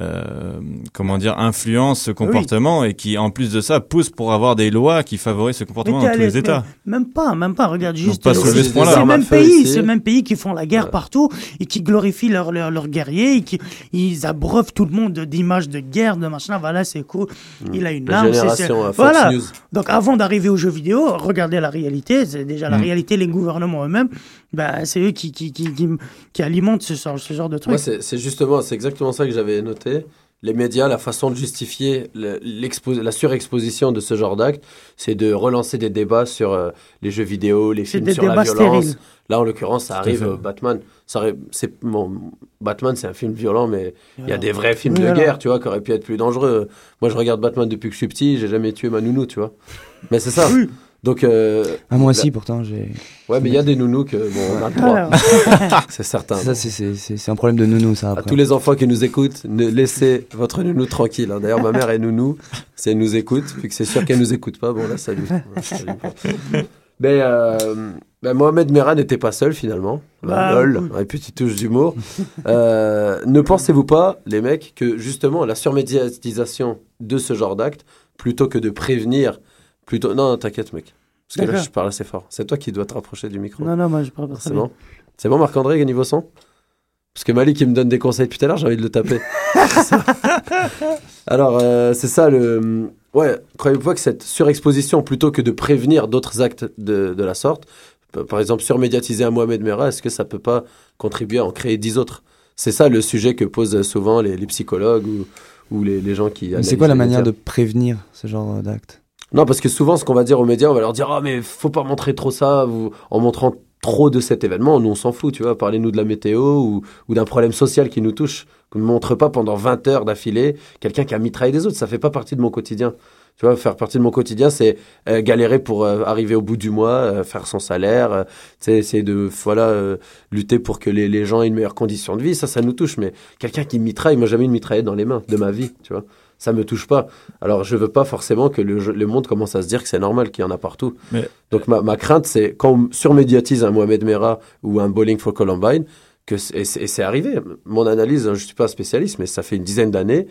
euh, comment dire, influence ce comportement et qui, en plus de ça, pousse pour avoir des lois qui favorisent ce comportement dans tous les États. Même pas, même pas. Regarde juste. pas euh, ce c'est point-là. c'est le Armes à même pays, ici. c'est le même pays qui font la guerre partout et qui glorifient leurs leurs leurs guerriers et qui ils abreuvent tout le monde de- d'images de guerre, de machin. Voilà, c'est cool. Il a une La arme. c'est- euh, Fox voilà. News. Donc avant d'arriver aux jeux vidéo, regardez la réalité. C'est déjà la Mm. réalité. Les gouvernements eux-mêmes, ben, c'est eux qui qui, qui, qui, qui alimentent ce, genre- ce genre de trucs. Moi, c'est c'est justement, c'est exactement ça que j'avais noté. Les médias, la façon de justifier la surexposition de ce genre d'acte, c'est de relancer des débats sur euh, les jeux vidéo, les films sur la violence. stériles. Là, en l'occurrence, ça arrive. euh, Batman, ça arrive- c'est bon, Batman, c'est un film violent, mais il y a des vrais films de Voilà. guerre, tu vois, qui auraient pu être plus dangereux. Moi, je regarde Batman depuis que je suis petit, j'ai jamais tué ma nounou, tu vois. Mais c'est ça. Donc, euh, Ah, moi aussi, pourtant, j'ai. Ouais, mais il y a des nounous que bon, on a le droit. Alors, c'est certain. Ça, c'est- c'est c'est- c'est un problème de nounou, ça. À tous les enfants qui nous écoutent, ne laissez votre nounou tranquille. hein. D'ailleurs, ma mère est nounou. Si elle nous écoute, vu que c'est sûr qu'elle nous écoute pas, bon là, salut. Mais euh, ben, Mohamed Merah n'était pas seul finalement. Bah, Lol, oui. une petite touche d'humour. Euh, ne pensez-vous pas, les mecs, que justement la surmédiatisation de ce genre d'acte, plutôt que de prévenir Plutôt, non, t'inquiète, mec. Parce que là, je parle assez fort. C'est toi qui dois te rapprocher du micro. Non, non, moi, je parle pas très C'est bon C'est bon, Marc-André, niveau son Parce que Malik, il me donne des conseils depuis tout à l'heure, j'ai envie de le taper. Alors, euh, c'est ça le. Ouais, croyez-vous pas que cette surexposition, plutôt que de prévenir d'autres actes de, de la sorte, par exemple, surmédiatiser un Mohamed Merah, est-ce que ça peut pas contribuer à en créer dix autres? C'est ça le sujet que posent souvent les, les psychologues ou, ou les, les gens qui. Mais C'est quoi la manière de prévenir ce genre d'acte Non, parce que souvent, ce qu'on va dire aux médias, on va leur dire Ah, mais faut pas montrer trop ça, en montrant trop de cet événement. Nous, on s'en fout, tu vois. Parlez-nous de la météo ou, ou d'un problème social qui nous touche. Qu'on ne montre pas pendant 20 heures d'affilée quelqu'un qui a mitraillé des autres. Ça fait pas partie de mon quotidien. Tu vois, faire partie de mon quotidien, c'est euh, galérer pour euh, arriver au bout du mois, euh, faire son salaire, euh, essayer de voilà euh, lutter pour que les, les gens aient une meilleure condition de vie. Ça, ça nous touche. Mais quelqu'un qui mitraille, moi, jamais une mitraillette dans les mains de ma vie, tu vois. Ça me touche pas. Alors, je veux pas forcément que le, le monde commence à se dire que c'est normal qu'il y en a partout. Mais- Donc, ma, ma crainte, c'est quand on surmédiatise un Mohamed Merah ou un Bowling for Columbine, que et c'est arrivé. Mon analyse, je suis pas spécialiste, mais ça fait une dizaine d'années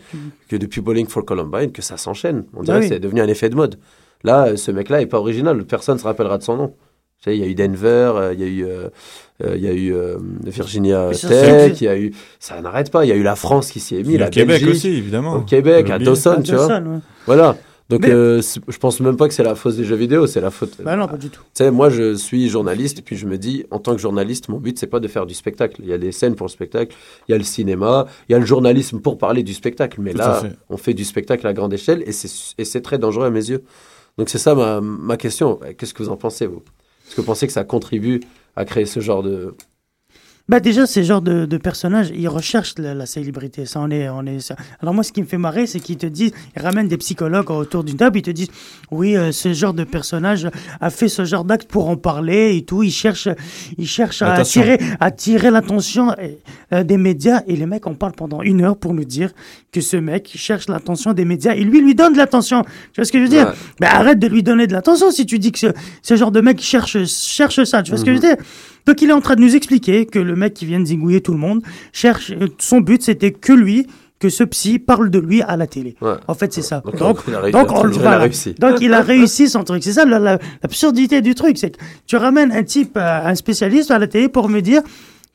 que depuis Bowling for Columbine, que ça s'enchaîne. On dirait Ah que oui. c'est devenu un effet de mode. Là, ce mec-là est pas original. Personne se rappellera de son nom. Tu sais, il y a eu Denver, euh, il y a eu, euh, il y a eu euh, Virginia ça, Tech, il y a eu, ça n'arrête pas. Il y a eu la France qui s'y est mise, la le Québec Belgique, aussi, évidemment. Au Québec, à. Dawson, tu vois. Ouais. Voilà. Donc, Mais- euh, je pense même pas que c'est la faute des jeux vidéo, c'est la faute. Bah non, pas du tout. Tu sais, moi, je suis journaliste, et puis je me dis, en tant que journaliste, mon but, c'est pas de faire du spectacle. Il y a des scènes pour le spectacle, il y a le cinéma, il y a le journalisme pour parler du spectacle. Mais Tout là, fait. on fait du spectacle à grande échelle, et c'est et c'est très dangereux à mes yeux. Donc, c'est ça ma, ma question. Qu'est-ce que vous en pensez, vous? Est-ce que vous pensez que ça contribue à créer ce genre de. Bah déjà, ces genres de, de personnages, ils recherchent la, la célébrité. Ça, on est, on est. ça. Alors moi, ce qui me fait marrer, c'est qu'ils te disent, ils ramènent des psychologues autour d'une table, ils te disent, oui, euh, ce genre de personnage a fait ce genre d'acte pour en parler et tout. Ils cherchent, ils cherchent à Attention. attirer, attirer l'attention euh, des médias. Et les mecs, on parle pendant une heure pour nous dire que ce mec cherche l'attention des médias et lui lui donne de l'attention. Tu vois ce que je veux dire? Ouais. Ben arrête de lui donner de l'attention si tu dis que ce, ce genre de mec cherche, cherche ça. Tu vois ce que je veux dire? Donc il est en train de nous expliquer que le mec qui vient de zigouiller tout le monde cherche. euh, Son but c'était que lui, que ce psy parle de lui à la télé. Ouais. En fait c'est ça. Donc, Donc, il a donc, On voilà. réussi. Donc il a réussi son truc. C'est ça la- la- l'absurdité du truc, c'est que tu ramènes un type, euh, un spécialiste à la télé pour me dire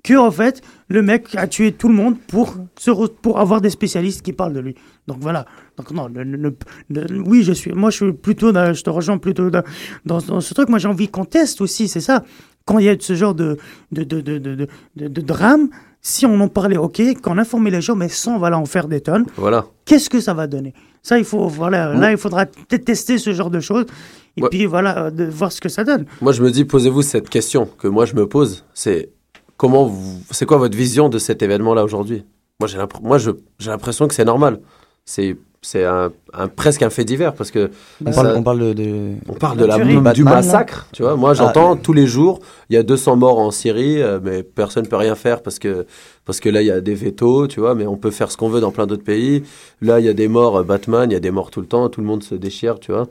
que en fait le mec a tué tout le monde pour se pour avoir des spécialistes qui parlent de lui. Donc voilà. Donc non, le- le- le- oui je suis, moi je suis plutôt, dans- je te rejoins plutôt dans, dans, dans ce truc. Moi j'ai envie qu'on teste aussi, c'est ça. Quand il y a ce genre de de de de de, drame, si on en parlait, ok, qu'on informait les gens, mais sans voilà en faire des tonnes Voilà. qu'est-ce que ça va donner? Ça, il faut, voilà, là, il faudra tester ce genre de choses et Ouais. puis voilà, euh, de voir ce que ça donne. Moi, je me dis, posez-vous cette question que moi je me pose. C'est comment vous, c'est quoi votre vision de cet événement-là aujourd'hui? Moi, j'ai l'impression que c'est normal. C'est, c'est un, un- presque un fait divers parce que on, ça- parle, on parle de, on parle de la, du massacre, tu vois. Moi, j'entends tous les jours, il y a 200 morts en Syrie, euh, mais personne ne peut rien faire parce que, parce que là, il y a des vétos, tu vois, mais on peut faire ce qu'on veut dans plein d'autres pays. Là, il y a des morts, euh, Batman, il y a des morts tout le temps, tout le monde se déchire, tu vois.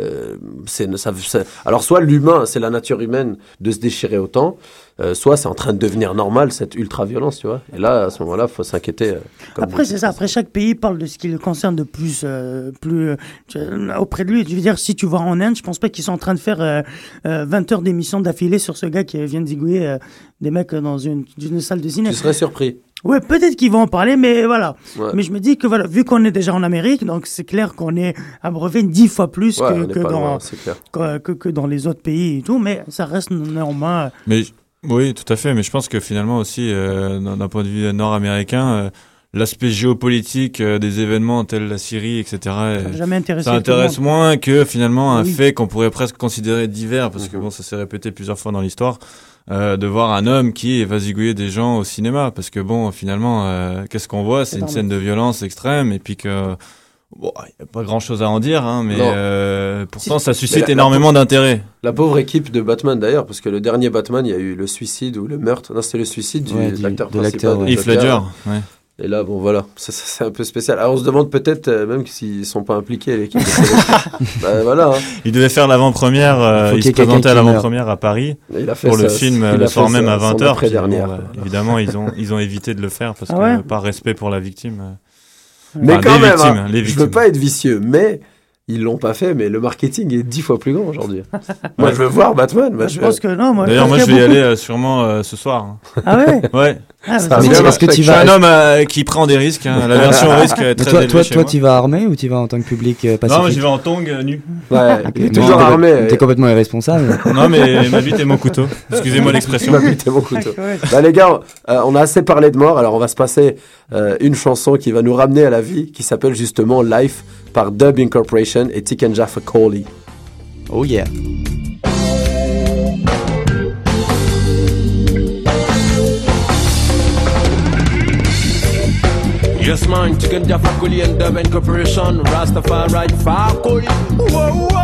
Euh, c'est, ça, ça- alors, soit l'humain, c'est la nature humaine de se déchirer autant, euh, soit c'est en train de devenir normal, cette ultra-violence, tu vois. Et là, à ce moment-là, faut s'inquiéter. euh, Après, c'est ça. Après, chaque pays parle de ce qui le concerne de plus, euh, plus euh, auprès de lui. Je veux dire, si tu vas en Inde, je pense pas qu'ils sont en train de faire euh, euh, 20 heures d'émission d'affilée sur ce gars qui vient de zigouiller euh, des mecs dans une, une salle de ciné. Tu serais surpris. Ouais, peut-être qu'ils vont en parler, mais voilà. Ouais. Mais je me dis que voilà, vu qu'on est déjà en Amérique, donc c'est clair qu'on est abreuvé dix fois plus Ouais, que, dans loin, que, que- que dans les autres pays et tout, mais ça reste néanmoins. euh, Mais oui, tout à fait. Mais je pense que finalement aussi, euh, d'un point de vue nord-américain, euh, l'aspect géopolitique euh, des événements tels la Syrie, etc. euh, jamais intéressé Ça intéresse moins que finalement un Oui. fait qu'on pourrait presque considérer divers, parce que bon, ça s'est répété plusieurs fois dans l'histoire. Euh, de voir un homme qui va zigouiller des gens au cinéma parce que bon finalement euh, qu'est-ce qu'on voit? C'est une scène de violence extrême et puis que bon il y a pas grand chose à en dire hein, mais euh, pourtant Si. ça suscite la- énormément d'intérêt La pauvre équipe de Batman d'ailleurs, parce que le dernier Batman, il y a eu le suicide ou le meurtre. Non, c'était le suicide du, Ouais, de du- l'acteur de principal. l'acteur, du Heath. Ledger ouais. Et là, bon, voilà, ça, ça, c'est un peu spécial. Alors, on se demande peut-être euh, même s'ils sont pas impliqués, l'équipe sélection. bah, voilà. hein. il devait faire l'avant-première euh, il se présentait à l'avant-première à Paris Il a fait pour le film il a le fait soir même à son 20h après-dernière. évidemment ils ont ils ont évité de le faire parce Ah que ouais par respect pour la victime euh. Mais Enfin, quand les même, victimes, hein, les je victimes. veux pas être vicieux, mais il ils l'ont pas fait, mais le marketing est dix fois plus grand aujourd'hui. moi, je veux voir Batman. Moi, Je pense que non, moi. D'ailleurs, moi, je vais y aller euh, sûrement euh, ce soir. hein. Ah ouais Ouais. Ah, bah, c'est marcher. Est-ce que tu Je suis vas- un homme euh, qui prend des risques. hein. La version risque est Mais très toi, toi, toi, tu vas armé ou tu vas en tant que public euh, pacifique Non, moi, j'y vais en tongs euh, nu. Ouais, mais toujours t'es- armé. T'es complètement irresponsable. Non, mais ma bite est mon couteau. Excusez-moi l'expression. Ma bite est mon couteau. Ouais. Bah, les gars, euh, on a assez parlé de mort, alors on va se passer euh, une chanson qui va nous ramener à la vie, qui s'appelle justement Life par Dub Incorporation et Tikenja Fakoli. Oh yeah. Yes, man, Chicken Jaffa Kuli and Durban Corporation, Rastafari Fakuli. Whoa, whoa.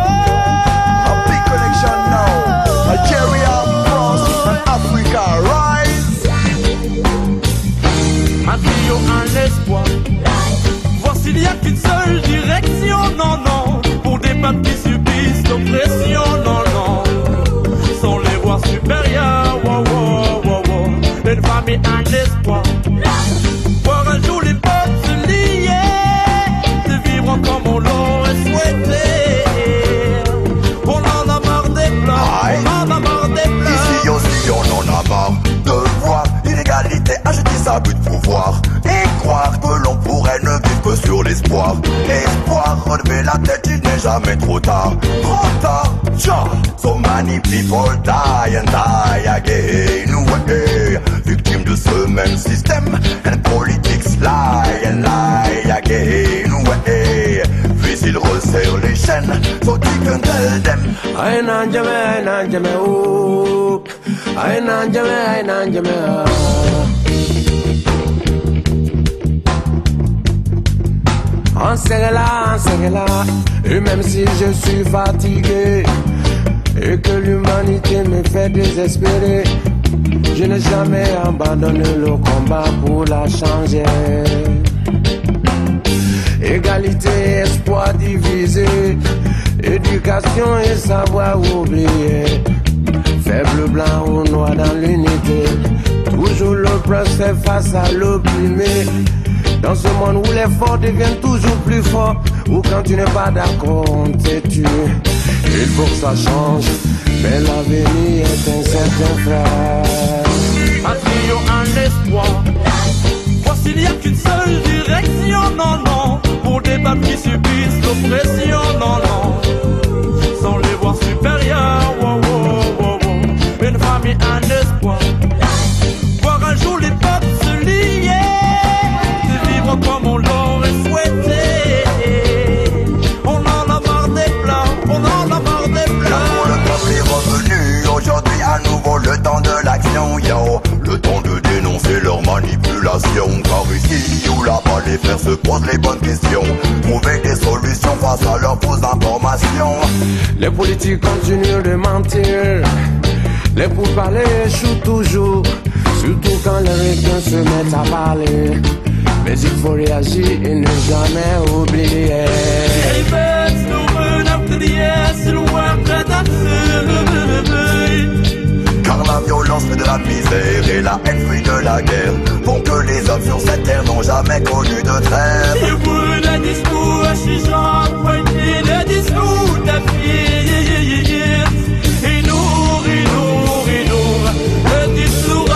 A big connection now. Algeria, France, and Africa, rise. Un trio, un espoir. Voici, il n'y a qu'une seule direction, non, non. Pour des peuples qui subissent l'oppression, non, non. Sans les voix supérieures, wow, wow, wow, wow. Une famille, un espoir. Voir un jour les. Comme on l'aurait souhaité. On en a marre des pleurs, on en a marre des pleurs. Ici aussi on en a marre de voir l'inégalité acheter sa but de pouvoir et croire que l'on pourrait ne vivre que sur l'espoir. Espoir, relever la tête, il n'est jamais trop tard. Trop tard, ja. So many people die and die again. Ouais, ce même système. And politics lie and lie again. Ouais, puis ils resserrent les chaînes. So you can tell them. Aye nan jame, aye nan jame, oh. Aye nan jame, aye nan jame, on serait là. Et même si je suis fatigué et que l'humanité me fait désespérer, je n'ai jamais abandonné le combat pour la changer. Égalité, espoir divisé, éducation et savoir oublier. Faible blanc ou noir dans l'unité, toujours l'oppressé face à l'opprimé. Dans ce monde où les forts deviennent toujours plus forts, ou quand tu n'es pas d'accord, on te tue. Il faut que ça change, mais l'avenir est incertain, frère. Un trio, un espoir. Voici, il n'y a qu'une seule direction, non, non. Pour des peuples qui subissent l'oppression, non, non. Sans les voir supérieurs, wow, wow, wow, wow. Une famille, un espoir. Manipulation Car ici ou là-bas les frères se posent les bonnes questions Trouver des solutions face à leurs fausses informations Les politiques continuent de mentir. Les pourparlers échouent toujours. Surtout quand les requins se mettent à parler. Mais il faut réagir et ne jamais oublier. Hey birds, no violence fait de la misère et la haine fruit de la guerre Font que les hommes sur cette terre n'ont jamais connu de trêve You would a discours, a chichon, pointé le discours ta fille. Et nous, et nous, et nous, le discours.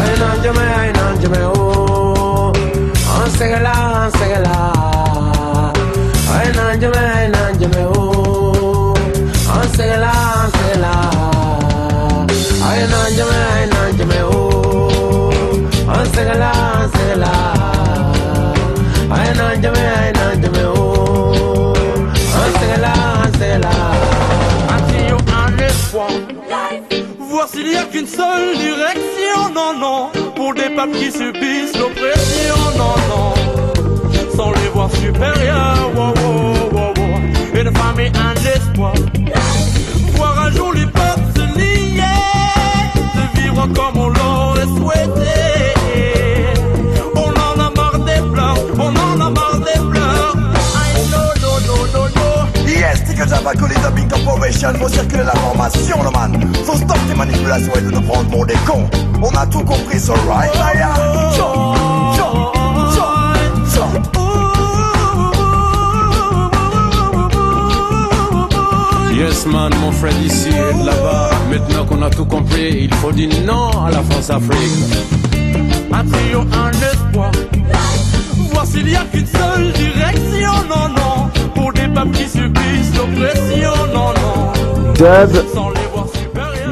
Aye nan jame, aye nan jame, oh. On serait là, on nan jame, jame, un espoir. Voir s'il n'y a qu'une seule direction, non, non. Pour des peuples qui subissent l'oppression, non, non. Sans les voir supérieurs, wow, wow. Une famille, un espoir. Voir un jour les peuples se lier. De vivre comme on l'aurait souhaité. que Java que les Dubbing Corporation vont circuler l'information, le man. Faut stop tes manipulations et de nous prendre pour des cons. On a tout compris, so right, I am. Yes man, mon frère d'ici et de là-bas. Maintenant qu'on a tout compris, il faut dire non à la France-Afrique. Un trio, un espoir. voici il y a qu'une seule direction, non, non. Pour des peuples qui subissent l'oppression, non, non. Dub.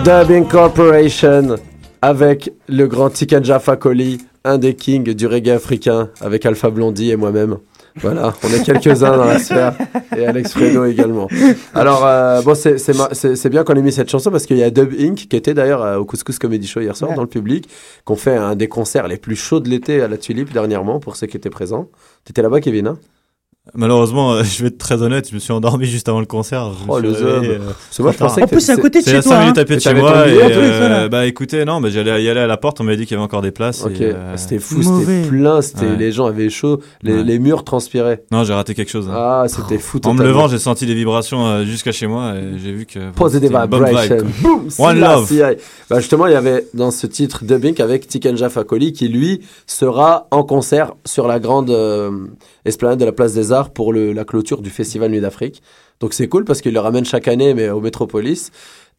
Dub Incorporation avec le grand Tikenja Fakoli, un des kings du reggae africain, avec Alpha Blondie et moi-même. Voilà, on est quelques-uns dans la sphère et Alex Fredo également. Alors, euh, bon, c'est bien qu'on ait mis cette chanson parce qu'il y a Dub Inc. qui était d'ailleurs euh, au Couscous Comedy Show hier soir dans le public, qu'on fait un des concerts les plus chauds de l'été à la Tulipe dernièrement pour ceux qui étaient présents. T'étais là-bas, Kevin hein? Malheureusement, euh, je vais être très honnête, je me suis endormi juste avant le concert. Je me Oh, suis le réveillé, zob. euh, moi, je pensais que En plus, c'est à côté de C'est chez à toi, 5 minutes hein. à pied de Et chez t'avais moi. Et, billet euh, voilà. bah écoutez, non, bah, j'allais y aller à la porte, on m'avait dit qu'il y avait encore des places. Ok, euh, c'était fou, Mauvais. c'était plein, c'était Ouais. les gens avaient chaud, les, Ouais. les murs transpiraient. Non, j'ai raté quelque chose. hein. Ah, c'était fou. En me totalement. levant, j'ai senti des vibrations euh, jusqu'à chez moi et j'ai vu que. Positive c'était une bonne vibe, vibration. quoi. Boom, One love. Bah justement, il y avait dans ce titre Dubbing avec Tikenja Fakoli qui lui sera en concert sur la grande euh, esplanade de la Place des Pour le, la clôture du Festival Nuit d'Afrique. Donc c'est cool parce qu'il le ramène chaque année mais au Métropolis.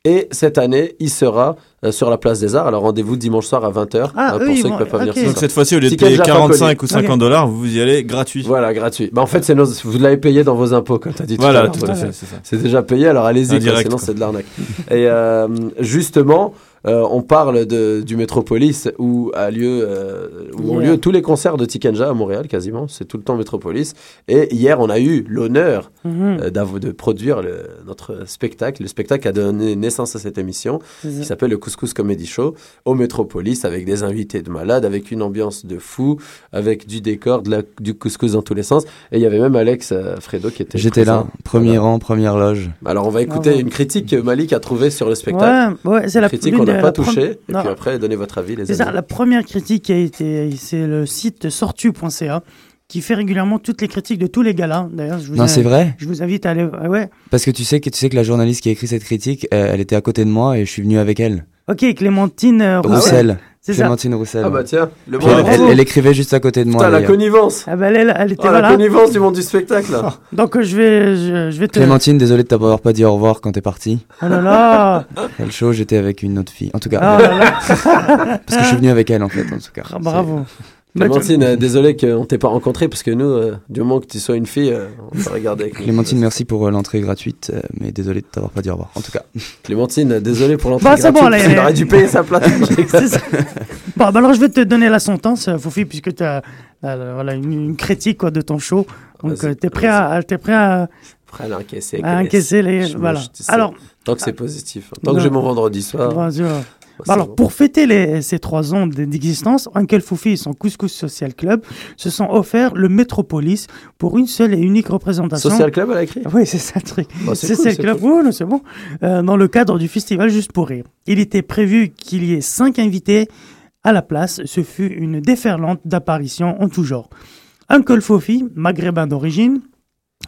Et cette année, il sera euh, sur la Place des Arts. Alors rendez-vous dimanche soir à 20h Ah, pour eux, ceux qui ne peuvent pas venir ce Donc soir. cette fois-ci, au lieu de payer Fakoli. 45 ou 50 Ok. dollars, vous y allez gratuit. Voilà, gratuit. Bah, en fait, c'est nos- vous l'avez payé dans vos impôts, comme tu as dit tout à Voilà, l'heure. tout à Ouais. fait, c'est ça. C'est déjà payé, alors allez-y, sinon c'est de l'arnaque. Et euh, justement, euh, on parle de, du Métropolis où, a lieu, euh, où ont lieu tous les concerts de Tikenja à Montréal, quasiment. C'est tout le temps Métropolis. Et hier, on a eu l'honneur Mhm. euh, de produire le- notre spectacle. Le spectacle a donné naissance à cette émission qui s'appelle le Couscous Comedy Show au Métropolis avec des invités de malades, avec une ambiance de fou, avec du décor, de la- du couscous dans tous les sens. Et il y avait même Alex euh, Fredo qui était J'étais là, premier Voilà. rang, première loge. Alors on va écouter une critique que Malik a trouvée sur le spectacle. Ouais, ouais, c'est Une la critique n'a pas touchée. Et Non. puis après, donnez votre avis, les C'est ça, amis. la première critique qui a été, c'est le site sortu.ca qui fait régulièrement toutes les critiques de tous les galas. D'ailleurs, je vous Non, c'est vrai Je vous invite à aller. ah ouais. Parce que tu sais que tu sais que la journaliste qui a écrit cette critique, euh, elle était à côté de moi et je suis venu avec elle. Ok, Clémentine euh, Roussel. Roussel. C'est ça. Clémentine Roussel. Ah bah tiens, le monde elle, elle- elle écrivait juste à côté de moi. Putain, la connivence. Ah bah, elle, elle était Oh, la voilà. connivence du monde du spectacle. là. Donc euh, je vais, je, je vais te. Clémentine, désolé de t'avoir pas dit au revoir quand t'es parti. Oh là là. Après le show, j'étais avec une autre fille. En tout cas. Oh là là. Parce que je suis venu avec elle en fait, en tout cas. Ah, bravo. Bah, Clémentine, euh, désolé qu'on t'ait pas rencontré parce que nous, euh, du moment que tu sois une fille, euh, on t'a regardé avec. Clémentine, merci pour euh, l'entrée gratuite, euh, mais désolé de t'avoir pas dit au revoir. En tout cas. Clémentine, désolé pour l'entrée Bon, c'est bon, gratuite, allez, il aurait allez. dû payer sa place. Ça. Bon, bah alors je vais te donner la sentence, Foufi, puisque tu as voilà, une, une critique quoi, de ton show. Donc Vas-y, tu es prêt, à, t'es prêt à, Prêt à encaisser. à encaisser les. Je Voilà. mange, tu sais. Alors, Tant que c'est positif. Tant que Non. j'ai mon vendredi soir. Bien alors, pour fêter les- ces trois ans d'existence, Uncle Foufi et son Couscous Social Club se sont offerts le Métropolis pour une seule et unique représentation. Social Club, elle a écrit Oui, c'est ça le truc. Bah, c'est Social cool, Club, cool. oui, non, c'est bon. Euh, dans le cadre du festival Juste pour rire. Il était prévu qu'il y ait cinq invités à la place. Ce fut une déferlante d'apparitions en tout genre. Uncle Fofi, maghrébin d'origine,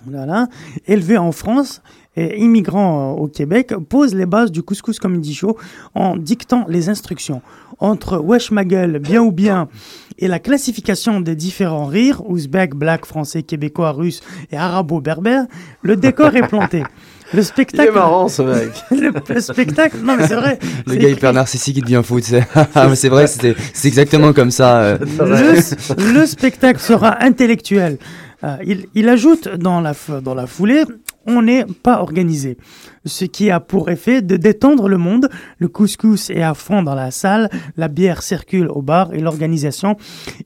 voilà, élevé en France et immigrant euh, au Québec, pose les bases du Couscous Comedy Show en dictant les instructions. Entre Wesh ma gueule, bien ou bien, et la classification des différents rires, ouzbek, black, français, québécois, russe et arabo-berbère, le décor est planté. Le Il spectacle. est marrant ce mec. le, le spectacle. Non, mais c'est vrai. Le gars hyper narcissique, il devient fou, tu sais. Ah, mais c'est vrai, c'est exactement comme ça. euh. le, le spectacle sera intellectuel. Euh, il, il ajoute dans la, f- dans la foulée, on n'est pas organisé. Ce qui a pour effet de détendre le monde. Le couscous est à fond dans la salle, la bière circule au bar et l'organisation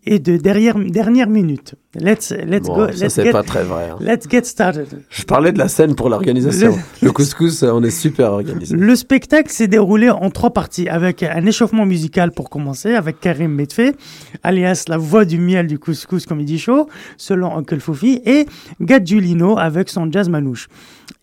est de derrière, dernière minute. Let's, let's Bon, go. ça, let's c'est get- pas très vrai, hein. Let's get started. Je parlais de la scène pour l'organisation. Le- Le... couscous, euh, on est super organisé. Le spectacle s'est déroulé en trois parties, avec un échauffement musical pour commencer, avec Karim Medfé, alias la voix du miel du Couscous Comedy Show, selon Uncle Foufi, et Gadjulino avec son jazz manouche.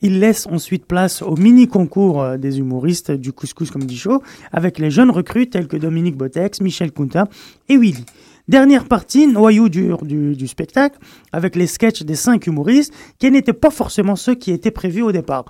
Il laisse ensuite place au mini-concours euh, des humoristes du Couscous Comedy Show, avec les jeunes recrues tels que Dominique Botex, Michel Kunta et Willy. Dernière partie, noyau dur du, du spectacle, avec les sketchs des cinq humoristes, qui n'étaient pas forcément ceux qui étaient prévus au départ.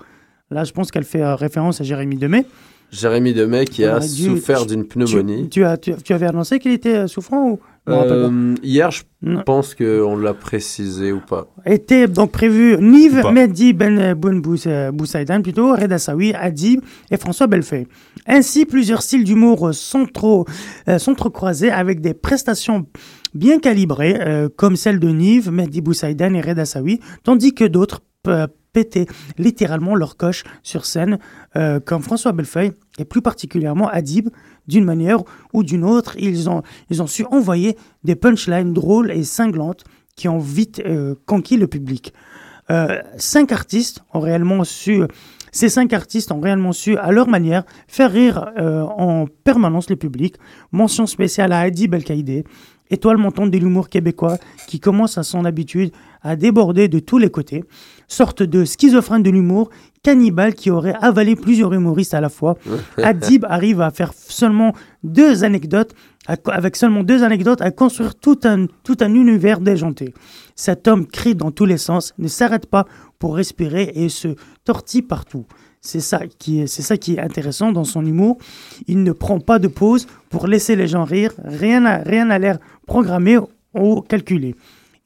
Là, je pense qu'elle fait euh, référence à Jérémy Demey. Jérémy Demey qui a dû- souffert d'une pneumonie. Tu, tu as, tu, tu avais annoncé qu'il était euh, souffrant ou? Euh, hier, je pense qu'on l'a précisé ou pas. était donc prévu Nive. Mehdi Ben euh, Boussaïdan, plutôt, Reda Sawi, Adib et François Bellefeuille. Ainsi, plusieurs styles d'humour sont trop, euh, sont trop croisés avec des prestations bien calibrées, euh, comme celle de Nive, Mehdi Boussaïdan et Reda Sawi, tandis que d'autres pétaient littéralement leur coche sur scène, euh, comme François Bellefeuille et plus particulièrement Adib, d'une manière ou d'une autre, ils ont, su envoyer des punchlines drôles et cinglantes qui ont vite euh, conquis le public. Euh, cinq artistes ont réellement su, ces cinq artistes ont réellement su, à leur manière, faire rire euh, en permanence le public. Mention spéciale à Adib El-Kaïdé, étoile montante de l'humour québécois qui commence à son habitude à déborder de tous les côtés. Sorte de schizophrène de l'humour, cannibale qui aurait avalé plusieurs humoristes à la fois. Adib arrive à faire seulement deux anecdotes, à- avec seulement deux anecdotes, à construire tout un, tout un univers déjanté. Cet homme crie dans tous les sens, ne s'arrête pas pour respirer et se tortille partout. C'est ça qui est, c'est ça qui est intéressant dans son humour. Il ne prend pas de pause pour laisser les gens rire. Rien n'a, rien n'a l'air programmé ou calculé.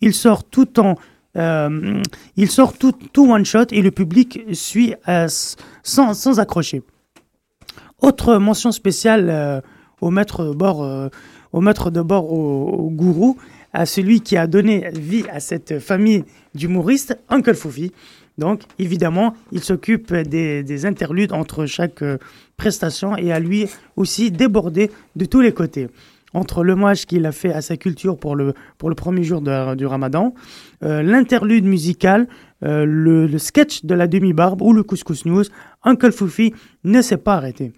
Il sort tout en, euh, il sort tout, tout one shot et le public suit euh, sans, sans accrocher. Autre mention spéciale euh, au maître de bord, au maître de bord, au, au gourou, à celui qui a donné vie à cette famille d'humoristes, Uncle Foufi. Donc, évidemment, il s'occupe des, des interludes entre chaque euh, prestation et à lui aussi déborder de tous les côtés. Entre l'hommage qu'il a fait à sa culture pour le, pour le premier jour du ramadan, euh, l'interlude musical, euh, le, le sketch de la demi-barbe ou le couscous news, Uncle Foufi ne s'est pas arrêté.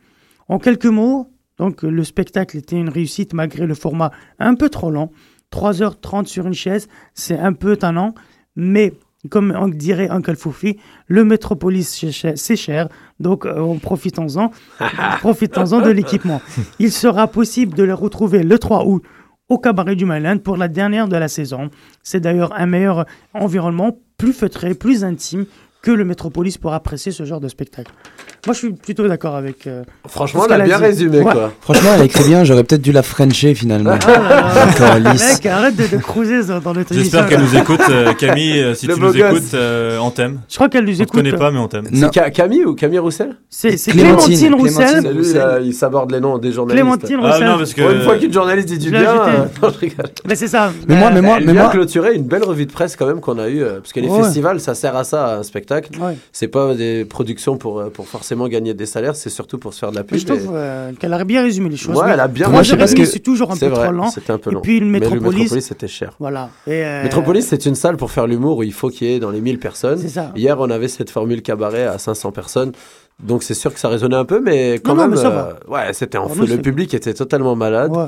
En quelques mots, donc le spectacle était une réussite malgré le format un peu trop long. 3h30 sur une chaise, c'est un peu tannant, mais comme on dirait Uncle Foufi, le Métropolis c'est cher- donc euh, profitons-en, profitons-en de l'équipement. Il sera possible de le retrouver le 3 août au Cabaret du Malin pour la dernière de la saison. C'est d'ailleurs un meilleur environnement, plus feutré, plus intime que le Métropolis pour apprécier ce genre de spectacle. Moi, je suis plutôt d'accord avec. euh, Franchement, elle a bien dit. résumé, Ouais. quoi. Franchement, elle écrit bien, j'aurais peut-être dû la Frencher finalement. Ah. Mec, arrête de, de cruiser dans dans notre J'espère émission. qu'elle nous écoute, euh, Camille. euh, si Le tu nous gosse. écoutes, euh, on t'aime. Je crois qu'elle nous On écoute. te connaît pas, mais on t'aime. C'est Ca- Camille ou Camille Roussel? C'est Clémentine, Roussel. C'est lui, là, il s'aborde les noms des journalistes. Clémentine Ah, Roussel. non, parce que- Pour une fois qu'une journaliste dit du Je bien. euh, non, je rigole. Mais c'est ça. Mais moi, mais moi, mais moi. clôturer une belle revue de presse quand même qu'on a eu parce que les festivals ça sert à ça un spectacle c'est pas des productions pour pour forcément gagner des salaires c'est surtout pour se faire de la pub Mais je trouve et- euh, qu'elle a bien résumé les choses. Ouais, elle a bien résumé. et Parce que c'est toujours un peu vrai, trop lent. c'était un peu Et long. puis le Métropolis. C'était cher. Voilà. Et, euh, Métropolis, c'est une salle pour faire l'humour où il faut qu'il y ait dans les 1000 personnes. C'est ça. Hier, on avait cette formule cabaret à 500 personnes. Donc c'est sûr que ça résonnait un peu, mais quand Non, non, même, mais euh, ouais, c'était en feu. Le public était totalement malade. Ouais.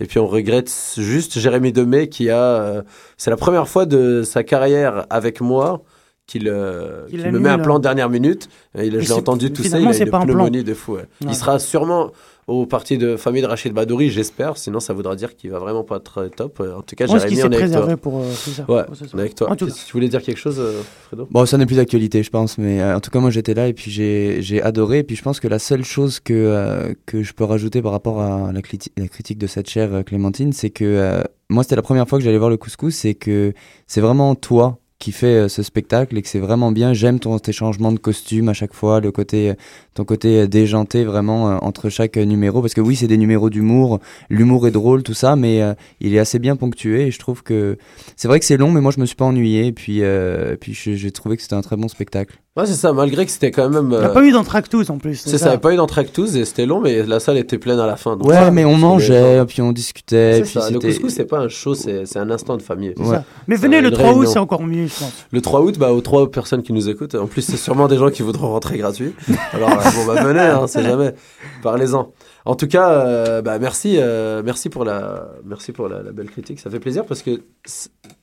Et puis on regrette juste Jérémy Demey qui a, c'est la première fois de sa carrière avec moi qu'il euh, me met un plan de dernière minute. Il, je l'ai entendu tout ça, il a c'est une pas un plan. pneumonie de fou. ouais. Ouais. Il sera sûrement au parti de famille de Rachid Badouri, j'espère. Sinon, ça voudra dire qu'il va vraiment pas être top. En tout cas, Je pense qu'il Jérémy, s'est on est avec préservé toi. pour, euh, ça. Ouais, Pour avec toi. En tout Qu'est-ce que Tu voulais dire quelque chose, euh, Fredo? Bon, ça n'est plus d'actualité, je pense, mais euh, en tout cas, moi j'étais là et puis j'ai j'ai adoré. Et puis je pense que la seule chose que, euh, que je peux rajouter par rapport à la, la critique de cette chère euh, Clémentine, c'est que euh, moi c'était la première fois que j'allais voir le couscous, c'est que c'est vraiment toi qui fais euh, ce spectacle et que c'est vraiment bien. J'aime ton tes changements de costume à chaque fois, le côté, euh, ton côté euh, déjanté vraiment entre chaque numéro. Parce que oui, c'est des numéros d'humour, l'humour est drôle, tout ça, mais euh, il est assez bien ponctué et je trouve que c'est vrai que c'est long, mais moi je me suis pas ennuyé. Et puis, euh, puis j'ai trouvé que c'était un très bon spectacle. Ouais, c'est ça, malgré que c'était quand même. Il n'y a euh, pas eu d'entractus en plus. C'est ça, il n'y a pas eu d'entractus et c'était long, mais la salle était pleine à la fin. donc Ouais, ça, mais on mangeait, puis on discutait. C'est puis ça, le couscous, c'est pas un show, c'est c'est un instant de famille. Ça. Mais venez le 3 août, c'est encore mieux, je pense. Le 3 août, bah, aux trois personnes qui nous écoutent, en plus, c'est sûrement des gens qui voudront rentrer gratuit. Alors, euh, bon, bah, venez, hein, c'est jamais. Parlez-en. En tout cas, euh, bah, merci, euh, merci pour, la, merci pour la, la belle critique. Ça fait plaisir parce que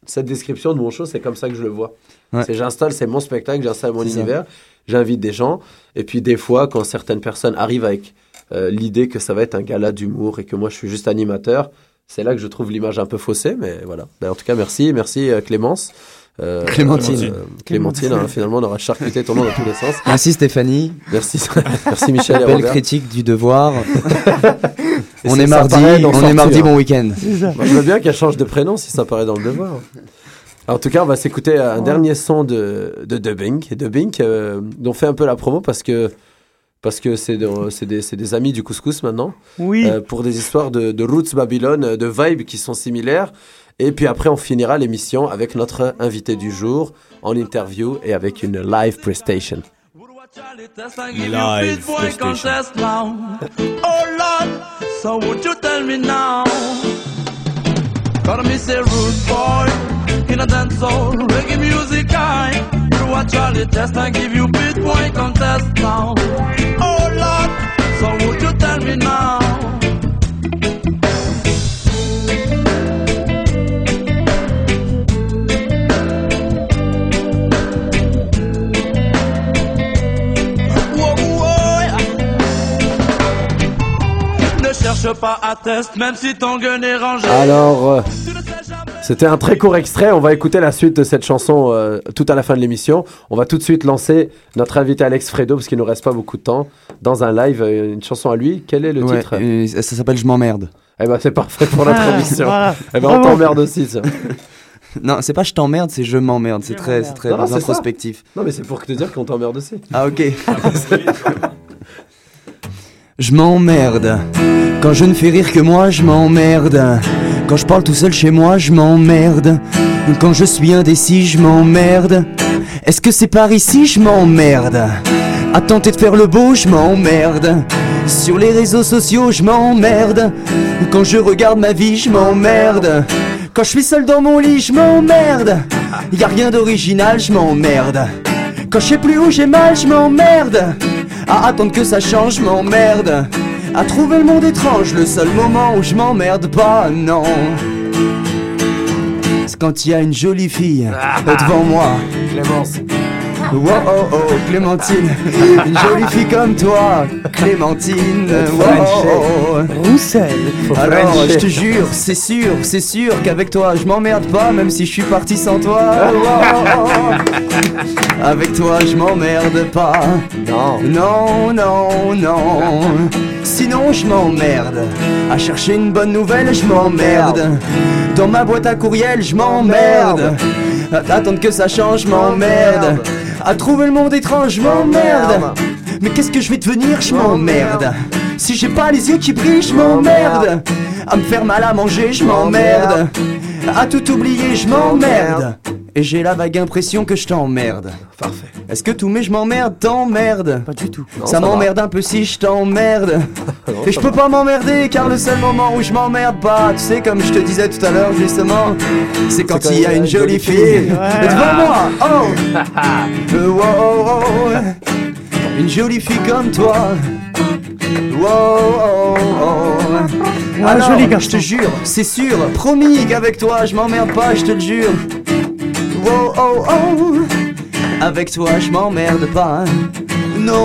cette description de mon show, c'est comme ça que je le vois. Ouais. C'est j'installe, c'est mon spectacle, j'installe mon univers, j'invite des gens. Et puis, des fois, quand certaines personnes arrivent avec euh, l'idée que ça va être un gala d'humour et que moi, je suis juste animateur, c'est là que je trouve l'image un peu faussée. Mais voilà. Ben, en tout cas, merci. Merci, euh, Clémence. euh, Clémentine. euh, Clémentine, hein, finalement, on aura charcuté ton nom dans tous les sens. Merci Stéphanie. Merci, merci Michel Belle critique du devoir. Et on est mardi, on est mardi, bon week-end. Moi, je veux bien qu'elle change de prénom si ça paraît dans le devoir. En tout cas, on va s'écouter un dernier son de, de Dubbing, Dubbing euh, dont on fait un peu la promo parce que parce que c'est de- c'est des, c'est des amis du couscous maintenant. Oui. Euh, pour des histoires de, de roots Babylone, euh, de vibes qui sont similaires. Et puis après, on finira l'émission avec notre invité du jour en interview et avec une live prestation. Live contest now. Oh Lord, so would you tell me now? Call me say rude boy in a dance hall, reggae music high. You watch Charlie test and give you beat boy contest now. Oh Lord, so would you tell me now? Cherche pas à test, même si ton gun est rangé. Alors, euh, c'était un très court extrait. On va écouter la suite de cette chanson euh, tout à la fin de l'émission. On va tout de suite lancer notre invité Alex Fredo, parce qu'il nous reste pas beaucoup de temps, dans un live, euh, une chanson à lui. Quel est le Ouais, titre? euh, ça s'appelle Je m'emmerde. Eh ben, c'est parfait pour notre Ah, émission. voilà. Eh ben, on t'emmerde aussi, ça. Non, c'est pas je t'emmerde, c'est je m'emmerde. C'est très, c'est très Non, non, c'est ça. introspectif. Non, mais c'est pour te dire qu'on t'emmerde aussi. Ah ok. Je m'emmerde. Quand je ne fais rire que moi, je m'emmerde. Quand je parle tout seul chez moi, je m'emmerde. Quand je suis indécis, je m'emmerde. Est-ce que c'est par ici, je m'emmerde? À tenter de faire le beau, je m'emmerde. Sur les réseaux sociaux, je m'emmerde. Quand je regarde ma vie, je m'emmerde. Quand je suis seul dans mon lit, je m'emmerde. Y a rien d'original, je m'emmerde. Quand je sais plus où j'ai mal, je m'emmerde. À attendre que ça change, m'emmerde. À trouver le monde étrange, le seul moment où je m'emmerde pas, non. C'est quand il y a une jolie fille devant moi. Clémence. Wow, oh, oh, Clémentine, une jolie fille comme toi, Clémentine. Wow, oh, oh. Roussel. Alors, je te jure, c'est sûr, c'est sûr qu'avec toi, je m'emmerde pas, même si je suis parti sans toi. Wow, oh, oh. Avec toi, je m'emmerde pas. Non. Non, non, non. Sinon, je m'emmerde. À chercher une bonne nouvelle, je m'emmerde. Dans ma boîte à courriel, je m'emmerde. Attendre que ça change, je m'emmerde. À trouver le monde étrange, je m'emmerde. Mais qu'est-ce que je vais devenir, je m'emmerde. Si j'ai pas les yeux qui brillent, je m'emmerde. À me faire mal à manger, je m'emmerde. À tout oublier, je m'emmerde. Et j'ai la vague impression que je t'emmerde. Parfait. Est-ce que tous mes je m'emmerde t'emmerde? Pas du tout. Ça m'emmerde un peu si je t'emmerde. Et je peux pas m'emmerder car le seul moment où je m'emmerde pas, tu sais comme je te disais tout à l'heure justement, c'est quand il y a une jolie fille devant moi. Oh, Euh, wow, oh, oh. Une jolie fille comme toi. Wow, oh, oh. Alors, joli je te jure, c'est sûr, promis qu'avec toi je m'emmerde pas, je te le jure. Wow, oh, oh. Avec toi je m'emmerde pas. Non.